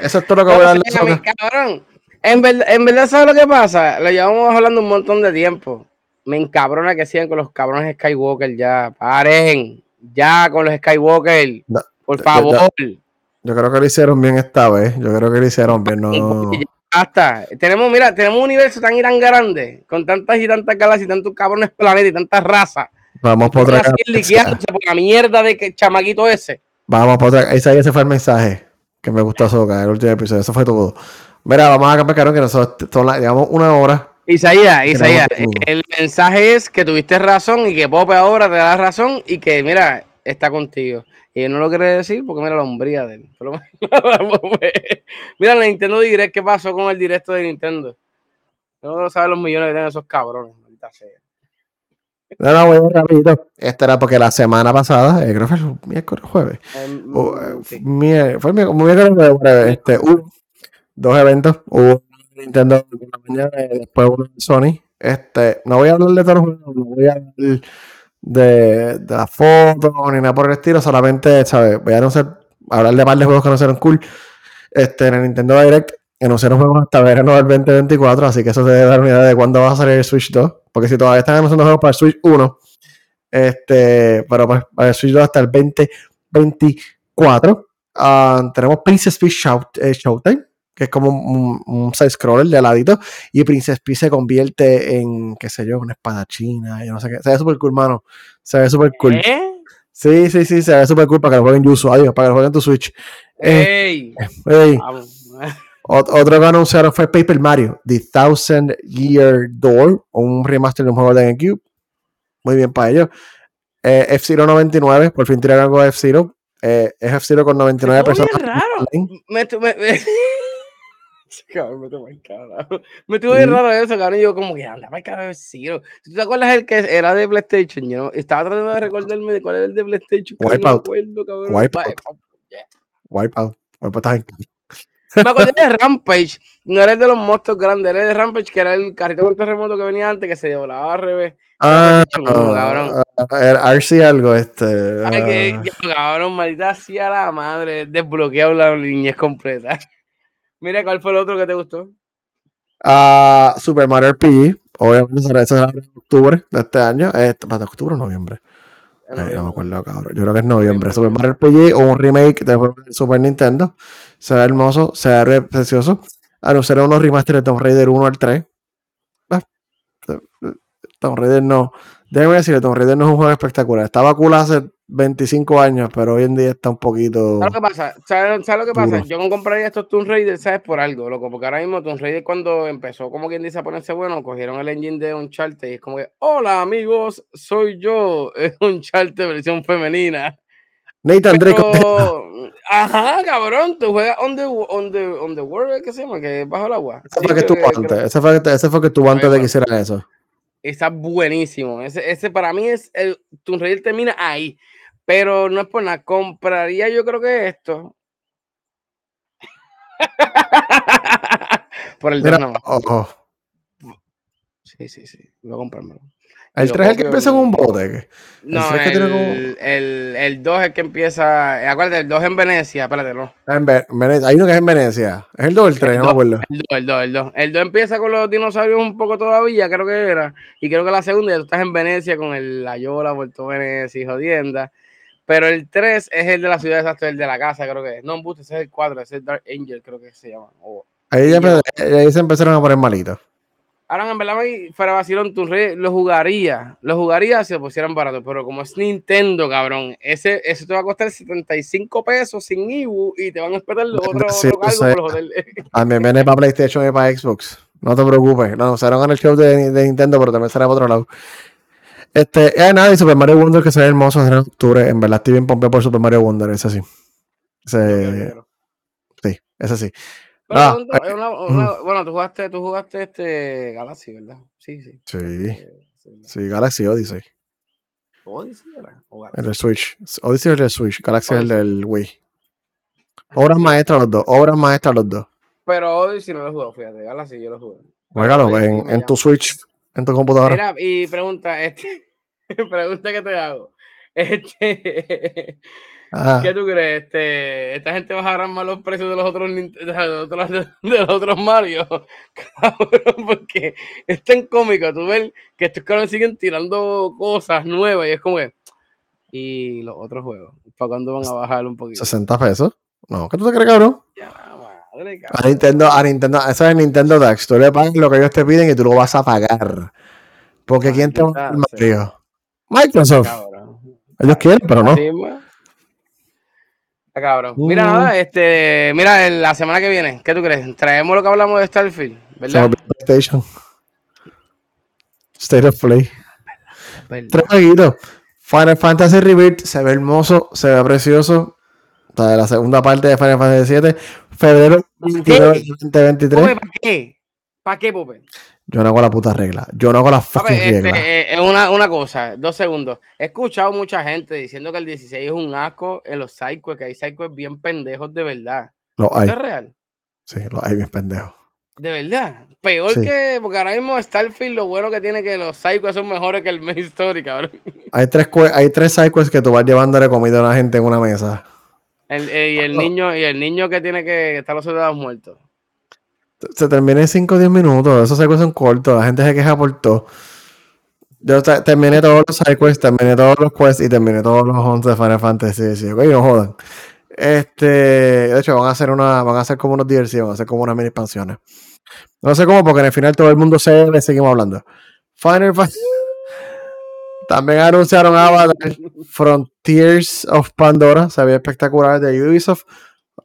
Eso es todo lo que voy a darle a cabrón, en verdad, en verdad, ¿sabes lo que pasa? Lo llevamos hablando un montón de tiempo. Me encabrona que sigan con los cabrones Skywalker ya. Paren. Ya con los Skywalker. No, Por favor. Yo creo que lo hicieron bien esta vez. Yo creo que lo hicieron bien. No, Hasta, tenemos, mira, tenemos un universo tan tan grande, con tantas y tantas galaxias, y tantos cabrones planetas y tantas razas. vamos por otra por la mierda de que chamaquito ese. Vamos por otra. Ese, ese fue el mensaje que me gustó Azoka, el último episodio. Eso fue todo. Mira, vamos a cambiar, que nosotros son la- llevamos una hora. Isaías, Isaías, el mensaje es que tuviste razón y que Pope ahora te da razón y que, mira, está contigo. Y él no lo quiere decir porque mira la hombría de él. Pero- mira, la Nintendo Direct, ¿qué pasó con el directo de Nintendo? No lo saben los millones que tienen esos cabrones. No, no, voy rapidito. Esta era porque la semana pasada, eh, creo que fue el miércoles jueves. O, sí. mier- fue el miércoles, whatever, este, hubo dos eventos. Hubo Nintendo por la mañana y después uno de Sony. Este, no voy a hablar de todos los juegos, no voy a hablar de, de las fotos ni nada por el estilo, solamente, ¿sabes? Voy a anunciar, hablar de par de juegos que anunciaron cool. Este, en el Nintendo Direct anunciaron juegos hasta verano del 2024, así que eso te debe dar una idea de cuándo va a salir el Switch 2, porque si todavía están anunciando juegos para el Switch 1, este, pero pues para el Switch 2 hasta el 2024. Ah, tenemos Princess Peach Shout- eh, Showtime, que es como un, un side scroller de ladito, y Princess Peach se convierte en, qué sé yo, una espada china, yo no sé qué, se ve súper cool, mano, se ve súper cool. ¿Eh? Sí, sí, sí, se ve súper cool para que lo jueguen Yuzu, adiós, para que lo jueguen tu Switch. Eh, ¡Ey! ey, ot- otro que anunciaron fue Paper Mario, The Thousand Year Door, un remaster de un juego de GameCube. Muy bien para ellos. Eh, F-Zero 99, por fin tiraron algo de F-Zero. Eh, es F-Zero con 99 Estuvo personas. raro. Me, me- me- Cabrón, me el carajo. Me bien Mm. raro eso, cabrón. y Yo, como que anda para el carajo, Zero. ¿Tú te acuerdas el que era de PlayStation? Yo no- estaba tratando de recordarme de cuál era el de PlayStation. pero no Wipeout. cabrón. Wipeout. Wipeout. Wipeout. Wipeout. Me acordé de Rampage. No era el de los monstruos grandes, era el de Rampage, que era el carrito con terremoto que venía antes, que se doblaba al revés. Ah, uno, cabrón. ah, el RC algo, este. Ay, ah, que, cabrón, maldita sea la madre, desbloqueado la niñez completa. Mira, ¿cuál fue el otro que te gustó? ah, Super Mario RPG. Obviamente será eso será en octubre de este año. Este, ¿para octubre o noviembre? No me acuerdo, cabrón. Yo creo que es noviembre. Super Mario RPG o un remake de Super Nintendo. Se ve hermoso, se ve precioso. Anunciaron unos remasteres de Tomb Raider 1 al 3. Ah, eh, eh, Tomb Raider no. Déjame decirle, Tomb Raider no es un juego espectacular. Estaba cool hace 25 años, pero hoy en día está un poquito. ¿Sabes lo que pasa? ¿Sabes, lo que pasa? Duro. Yo no compraría estos Tomb Raider, ¿sabes? Por algo, loco. Porque ahora mismo Tomb Raider cuando empezó, como quien dice, a ponerse bueno, cogieron el engine de Uncharted y es como que, hola amigos, soy yo, es Uncharted versión femenina. Nathan Drake. Pero, ajá, cabrón, tú juegas on the, on the, on the world, ¿qué se llama? Que bajo el agua. Ese fue que que- antes. Ese fue, que- ese fue que estuvo antes de que hicieran eso. Está buenísimo. Ese, ese para mí es el Tomb Raider termina ahí. Pero no es por nada. Compraría yo creo que esto. por el 2 Mira, más. oh, oh. Sí, sí, sí. Voy a comprármelo. El Lo 3 es el que empieza y- un bote. No, que tiene como- el, el, el 2 es el que empieza. Acuérdate, el 2 en Venecia. Espérate, no. En Venecia. Hay uno que es en Venecia. ¿Es el 2 o el 3? No me acuerdo. El 2, el 2, el 2. El 2 empieza con los dinosaurios un poco todavía, creo que era. Y creo que la segunda ya tú estás en Venecia con el, la Yola, Puerto Venecia y jodienda. Pero el 3 es el de la ciudad exacta, el de la casa, creo que es. No, ese es el 4, ese es Dark Angel, creo que se llama. Ahí, ya ahí se empezaron a poner malitos. Ahora, en verdad, fuera vacilón, tu rey lo jugaría. Lo jugaría si lo pusieran barato, pero como es Nintendo, cabrón, ese, ese te va a costar 75 pesos sin IBU y te van a esperar los otro, Sí, otro sé. por joder. También viene para PlayStation y para Xbox. No te preocupes. Lo anunciaron en el show de, de Nintendo, pero también será para otro lado. Este, eh, nada, y Super Mario Wonder que se ve hermoso en octubre. En verdad estoy bien pompeado por Super Mario Wonder, ese sí. Ese, sí, ese sí. Pero Ah, una- una- una- bueno, tú jugaste, tú jugaste este Galaxy, ¿verdad? Sí, sí. Sí, Eh, sí. sí, Galaxy Odyssey. Odyssey era. El del Switch. Odyssey es el Switch. Galaxy es el del Wii. Obras maestras los dos. Obras maestras los dos. Pero Odyssey no lo jugado, fíjate, Galaxy yo lo jugué. Odyssey en, en tu Switch, en tu computadora. Mira, y pregunta, este, pregunta que te hago. Este, Ah, ¿Qué tú crees? Este, ¿Esta gente bajará más los precios de los otros de los otros, de los otros Mario? Cabrón, porque es tan cómico tú ves que estos cabrones siguen tirando cosas nuevas y es como que. Y los otros juegos, ¿para cuándo van a bajar un poquito? 60 pesos. No, ¿qué tú te crees, cabrón? Ya, madre, A cabrón. Nintendo, a Nintendo, eso es Nintendo Tax. Tú le pagas lo que ellos te piden y tú lo vas a pagar. Porque ¿quién te va a sea. Mario? Microsoft. Cabrón. Ellos quieren, pero no. Está cabrón. Mira, Mm. nada, este, mira, en la semana que viene, ¿qué tú crees? Traemos lo que hablamos de Starfield, ¿verdad? PlayStation. State of Play. Tres. Final Fantasy Rebirth se ve hermoso, se ve precioso. O sea, la segunda parte de Final Fantasy VII. Febrero 29 ¿Qué? 2023. Pope, ¿para qué? ¿Para qué, Pope? Yo no hago la puta regla. Yo no hago la fucking ver, regla. este, eh, es una, una cosa, dos segundos. He escuchado mucha gente diciendo que el 16 es un asco en los sidequests, que hay sidequests bien pendejos de verdad. Lo hay. ¿Esto es real? Sí, lo hay bien pendejo. De verdad. Peor Sí. que, porque ahora mismo Starfield lo bueno que tiene que los sidequests son mejores que el main story, cabrón. Hay tres, cue- hay tres sidequests que tú vas llevándole comida a la gente en una mesa. El- eh, y el niño, y el niño que tiene que estar los soldados muertos. Se termina en 5 o 10 minutos. Esos sidequests son cortos. La gente se queja por todo. Yo te- terminé todos los sidequests, terminé todos los quests y terminé todos los 11 de Final Fantasy. Sí, ok, no jodan. Este, de hecho, van a hacer una, van a hacer como unos DLC, van a hacer como unas mini expansiones. No sé cómo, porque en el final todo el mundo se le seguimos hablando. Final Fantasy. También anunciaron Avatar Frontiers of Pandora. Se ve espectacular de Ubisoft.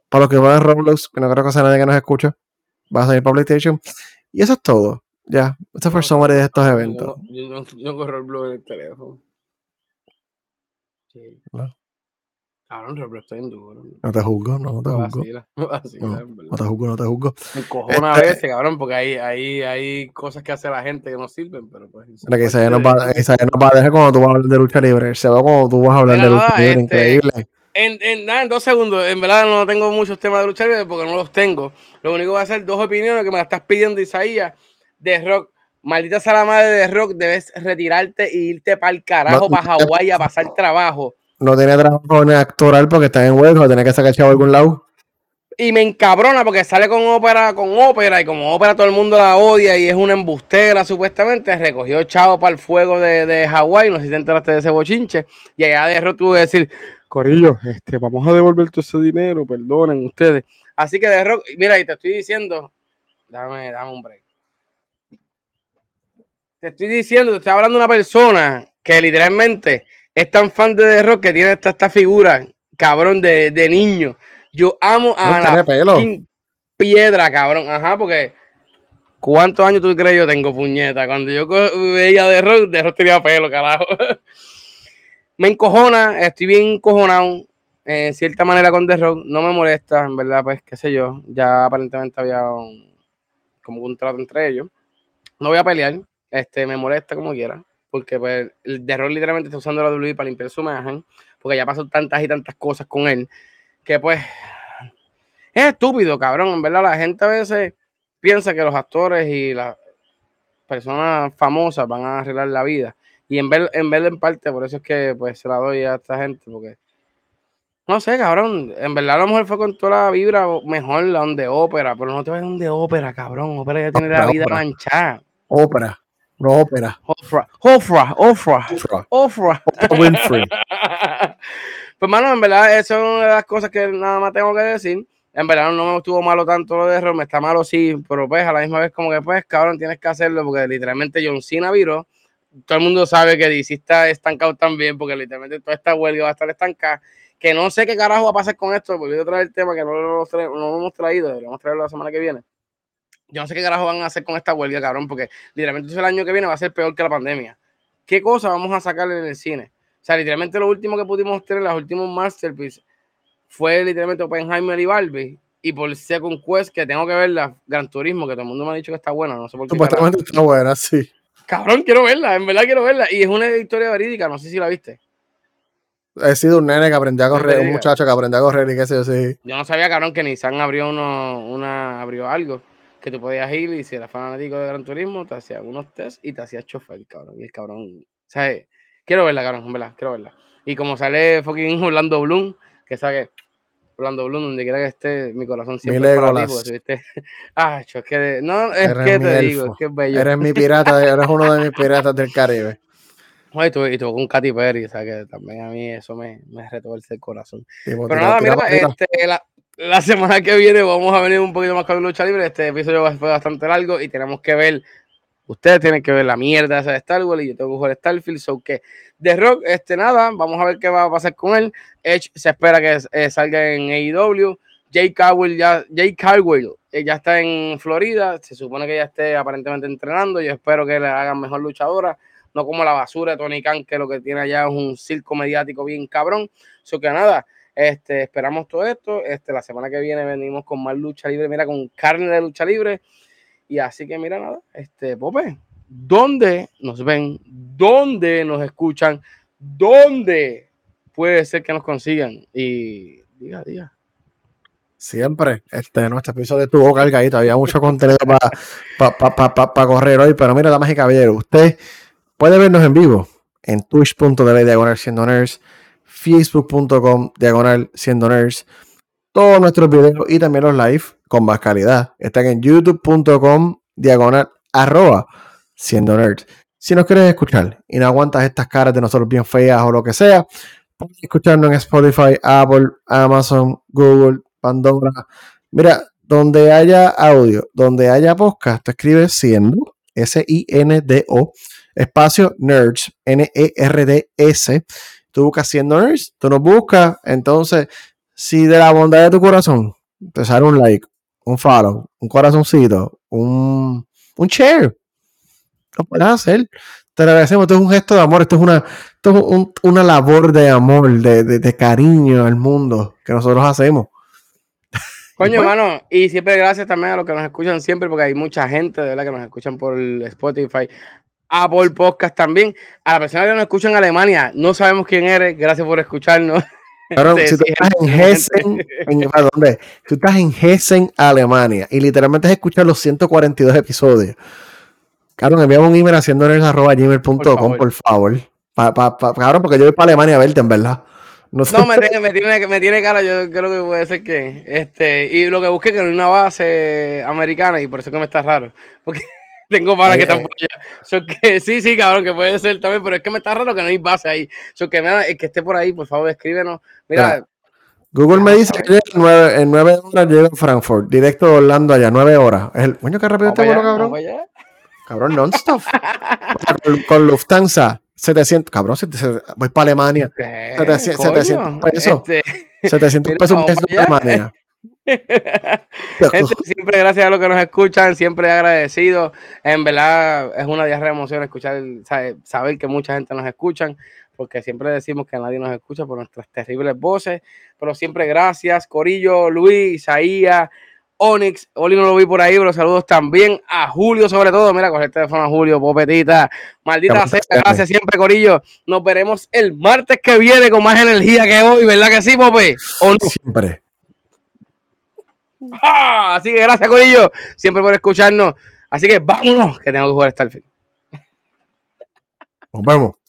Para los que van a Roblox, que no creo que sea nadie que nos escuche, va a salir para PlayStation. Y eso es todo. Ya, este fue el summary de estos eventos. Yo, no- yo no corro el blog en el teléfono. Sí. Cabrón, pero estoy en duro. No te juzgo, no, no te juzgo. vacila, me vacila, No, te juzgo, no te juzgo. Me encojona a Este- veces, cabrón, porque hay, hay, hay cosas que hace la gente que no sirven, pero pues. Mira, que Isaías nos va, nos va a dejar cuando tú vas a hablar de lucha libre. Se va cuando tú vas a hablar de lucha libre. este, Increíble. En, en, nada, en dos segundos, en verdad no tengo muchos temas de lucha libre porque no los tengo. Lo único que voy a hacer dos opiniones que me las estás pidiendo, Isaías, de rock. Maldita sea la madre de rock, debes retirarte e irte para el carajo, No, para Hawái a pasar trabajo. No tiene trabajo en actoral porque está en huelga, tiene que sacar chavo a algún lado. Y me encabrona porque sale con ópera, con ópera, y como ópera todo el mundo la odia y es una embustera supuestamente, recogió chavo para el fuego de, de Hawái, no sé si te enteraste de ese bochinche, y allá de tuvo que decir, Corillo, este, vamos a devolver todo ese dinero, perdonen ustedes. Así que de rock, mira, y te estoy diciendo, dame, dame un break. Te estoy diciendo, te estoy hablando de una persona que literalmente es tan fan de The Rock que tiene esta, esta figura, cabrón, de, de niño. Yo amo a No la pelo. piedra, cabrón. Ajá, porque ¿cuántos años tú crees yo tengo, puñeta? Cuando yo veía The Rock, The Rock tenía pelo, carajo. me encojona, estoy bien encojonado en cierta manera con The Rock. No me molesta, en verdad, pues, qué sé yo. Ya aparentemente había un, como un trato entre ellos. No voy a pelear, este, me molesta como quiera. Porque pues, el Rock literalmente está usando la WWE para limpiar su imagen. Porque ya pasó tantas y tantas cosas con él. Que pues es estúpido, cabrón. En verdad, la gente a veces piensa que los actores y las personas famosas van a arreglar la vida. Y en vez, en vez de en parte, por eso es que pues se la doy a esta gente, porque no sé, cabrón. En verdad, a lo mejor fue con toda la vibra mejor la de ópera, pero no te vayas a de ópera, cabrón. Ópera ya tiene la vida manchada. Ópera. No ópera. Ofra, Ofra, Ofra. Ofra. Oprah Winfrey. pues, mano, en verdad, eso es una de las cosas que nada más tengo que decir. En verdad, no me estuvo malo tanto lo de error, me está malo sí, pero pues a la misma vez, como que pues, cabrón, tienes que hacerlo porque literalmente John Cena viró. Todo el mundo sabe que DC está estancado también, porque literalmente toda esta huelga va a estar estancada. Que no sé qué carajo va a pasar con esto, volviendo a traer el tema que no lo, no lo hemos traído, deberíamos traerlo la semana que viene. Yo no sé qué carajo van a hacer con esta huelga, cabrón, porque literalmente el año que viene va a ser peor que la pandemia. ¿Qué cosa vamos a sacar en el cine? O sea, literalmente lo último que pudimos tener, los últimos masterpieces, fue literalmente Oppenheimer y Barbie. Y por Second Quest, que tengo que ver la Gran Turismo, que todo el mundo me ha dicho que está buena, no sé por qué. carajo. Supuestamente está buena, sí. Cabrón, quiero verla, en verdad quiero verla. Y es una historia verídica, no sé si la viste. He sido un nene que aprendió a correr, un muchacho que aprendió a correr y qué sé yo, sí. Yo no sabía, cabrón, que Nissan abrió uno, una, abrió algo que tú podías ir y si eras fanático de Gran Turismo, te hacía unos test y te hacía chofer, cabrón. Y el cabrón, ¿sabes? Quiero verla, cabrón, verdad, quiero verla. Y como sale fucking Orlando Bloom, que sabe Orlando Bloom, donde quiera que esté, mi corazón siempre es para ti, porque Ah, es que, no, es Eres que te digo, elfo. es que es bello. Eres mi pirata, eres uno de mis piratas del Caribe. Oye, tú, y tú con Katy Perry, o sea, que también a mí eso me, me retuerce el corazón. Tipo, Pero tira- nada, tira mira, este, la, la semana que viene vamos a venir un poquito más con lucha libre. Este episodio fue bastante largo y tenemos que ver, ustedes tienen que ver la mierda esa de Star Wars y yo tengo que jugar Starfield. So que de Rock, este nada, vamos a ver qué va a pasar con él. Edge se espera que eh, salga en AEW. Jay Caldwell eh, ya está en Florida. Se supone que ya esté aparentemente entrenando. Yo espero que le hagan mejor luchadora. No como la basura de Tony Khan, que lo que tiene allá es un circo mediático bien cabrón. So que nada, este, esperamos todo esto. Este, la semana que viene venimos con más lucha libre, mira, con carne de lucha libre. Y así que mira nada, este, Pope, ¿dónde nos ven? ¿Dónde nos escuchan? ¿Dónde puede ser que nos consigan? Y diga, diga. Siempre. Este, nuestro episodio estuvo cargadito. Había mucho contenido para correr hoy. Pero mira, damas y caballeros, usted puede vernos en vivo en twitch.tv diagonal siendo nerds, facebook.com diagonal siendo nerds. Todos nuestros videos y también los live con más calidad están en youtube.com diagonal arroba siendo nerds. Si nos quieres escuchar y no aguantas estas caras de nosotros bien feas o lo que sea, puedes escucharnos en Spotify, Apple, Amazon, Google, Pandora. Mira, donde haya audio, donde haya podcast, te escribes siendo, S-I-N-D-O, espacio nerds, N-E-R-D-S. Tú buscas siendo nerds, tú nos buscas. Entonces, si de la bondad de tu corazón te sale un like, un follow, un corazoncito, un, un share, lo puedes hacer. Te lo agradecemos. Esto es un gesto de amor. Esto es una, esto es un- una labor de amor, de, de- de cariño al mundo que nosotros hacemos. Coño, pues- hermano, y siempre gracias también a los que nos escuchan siempre, porque hay mucha gente, de verdad, que nos escuchan por Spotify, Apple Podcast también. A la persona que nos escucha en Alemania, no sabemos quién eres, gracias por escucharnos. Sí, si tú estás en. Hessen, en, ¿a dónde? Tú estás en Hessen, Alemania, y literalmente has escuchado los 142 episodios. Cabrón, envíame un email haciéndoles arroba gmail.com, Por favor. por favor. Pa, pa, pa- cabrón, porque yo voy para Alemania a verte, en verdad. No, sé- No, me tiene, me, tiene, me tiene cara, yo creo que puede ser que. Este, y lo que busqué que no una base americana, y por eso que me está raro. Porque tengo para que Ay, tampoco. So que, sí, sí, cabrón, que puede ser también, pero es que me está raro que no hay base ahí. So que nada, el que esté por ahí, por favor, escríbenos. Mira, Ya. Google me dice que en nueve, horas llega a Frankfurt, directo de Orlando allá, nueve horas. Es el, coño, qué rápido este vuelo, cabrón. Cabrón, non-stop. con, con Lufthansa, 700, cabrón, 700, voy para Alemania. ¿Qué? 700 Coño, 700 pesos. este, 700 Mira, pesos un para allá. Alemania. Gente, siempre gracias a los que nos escuchan, siempre agradecido. En verdad es una diarrea de emoción escuchar, sabe- saber que mucha gente nos escuchan, porque siempre decimos que nadie nos escucha por nuestras terribles voces, pero siempre gracias, Corillo, Luis, Isaías, Onyx, Oli no lo vi por ahí, pero saludos también a Julio, sobre todo. Mira, coge el teléfono a Julio, popetita. Maldita sea, gracias siempre, Corillo. Nos veremos el martes que viene con más energía que hoy, ¿verdad que sí, Pope? ¿O no? Siempre. ¡Ah! Así que gracias, Corillo, siempre por escucharnos. Así que vámonos, que tengo que jugar Starfield. Nos vemos.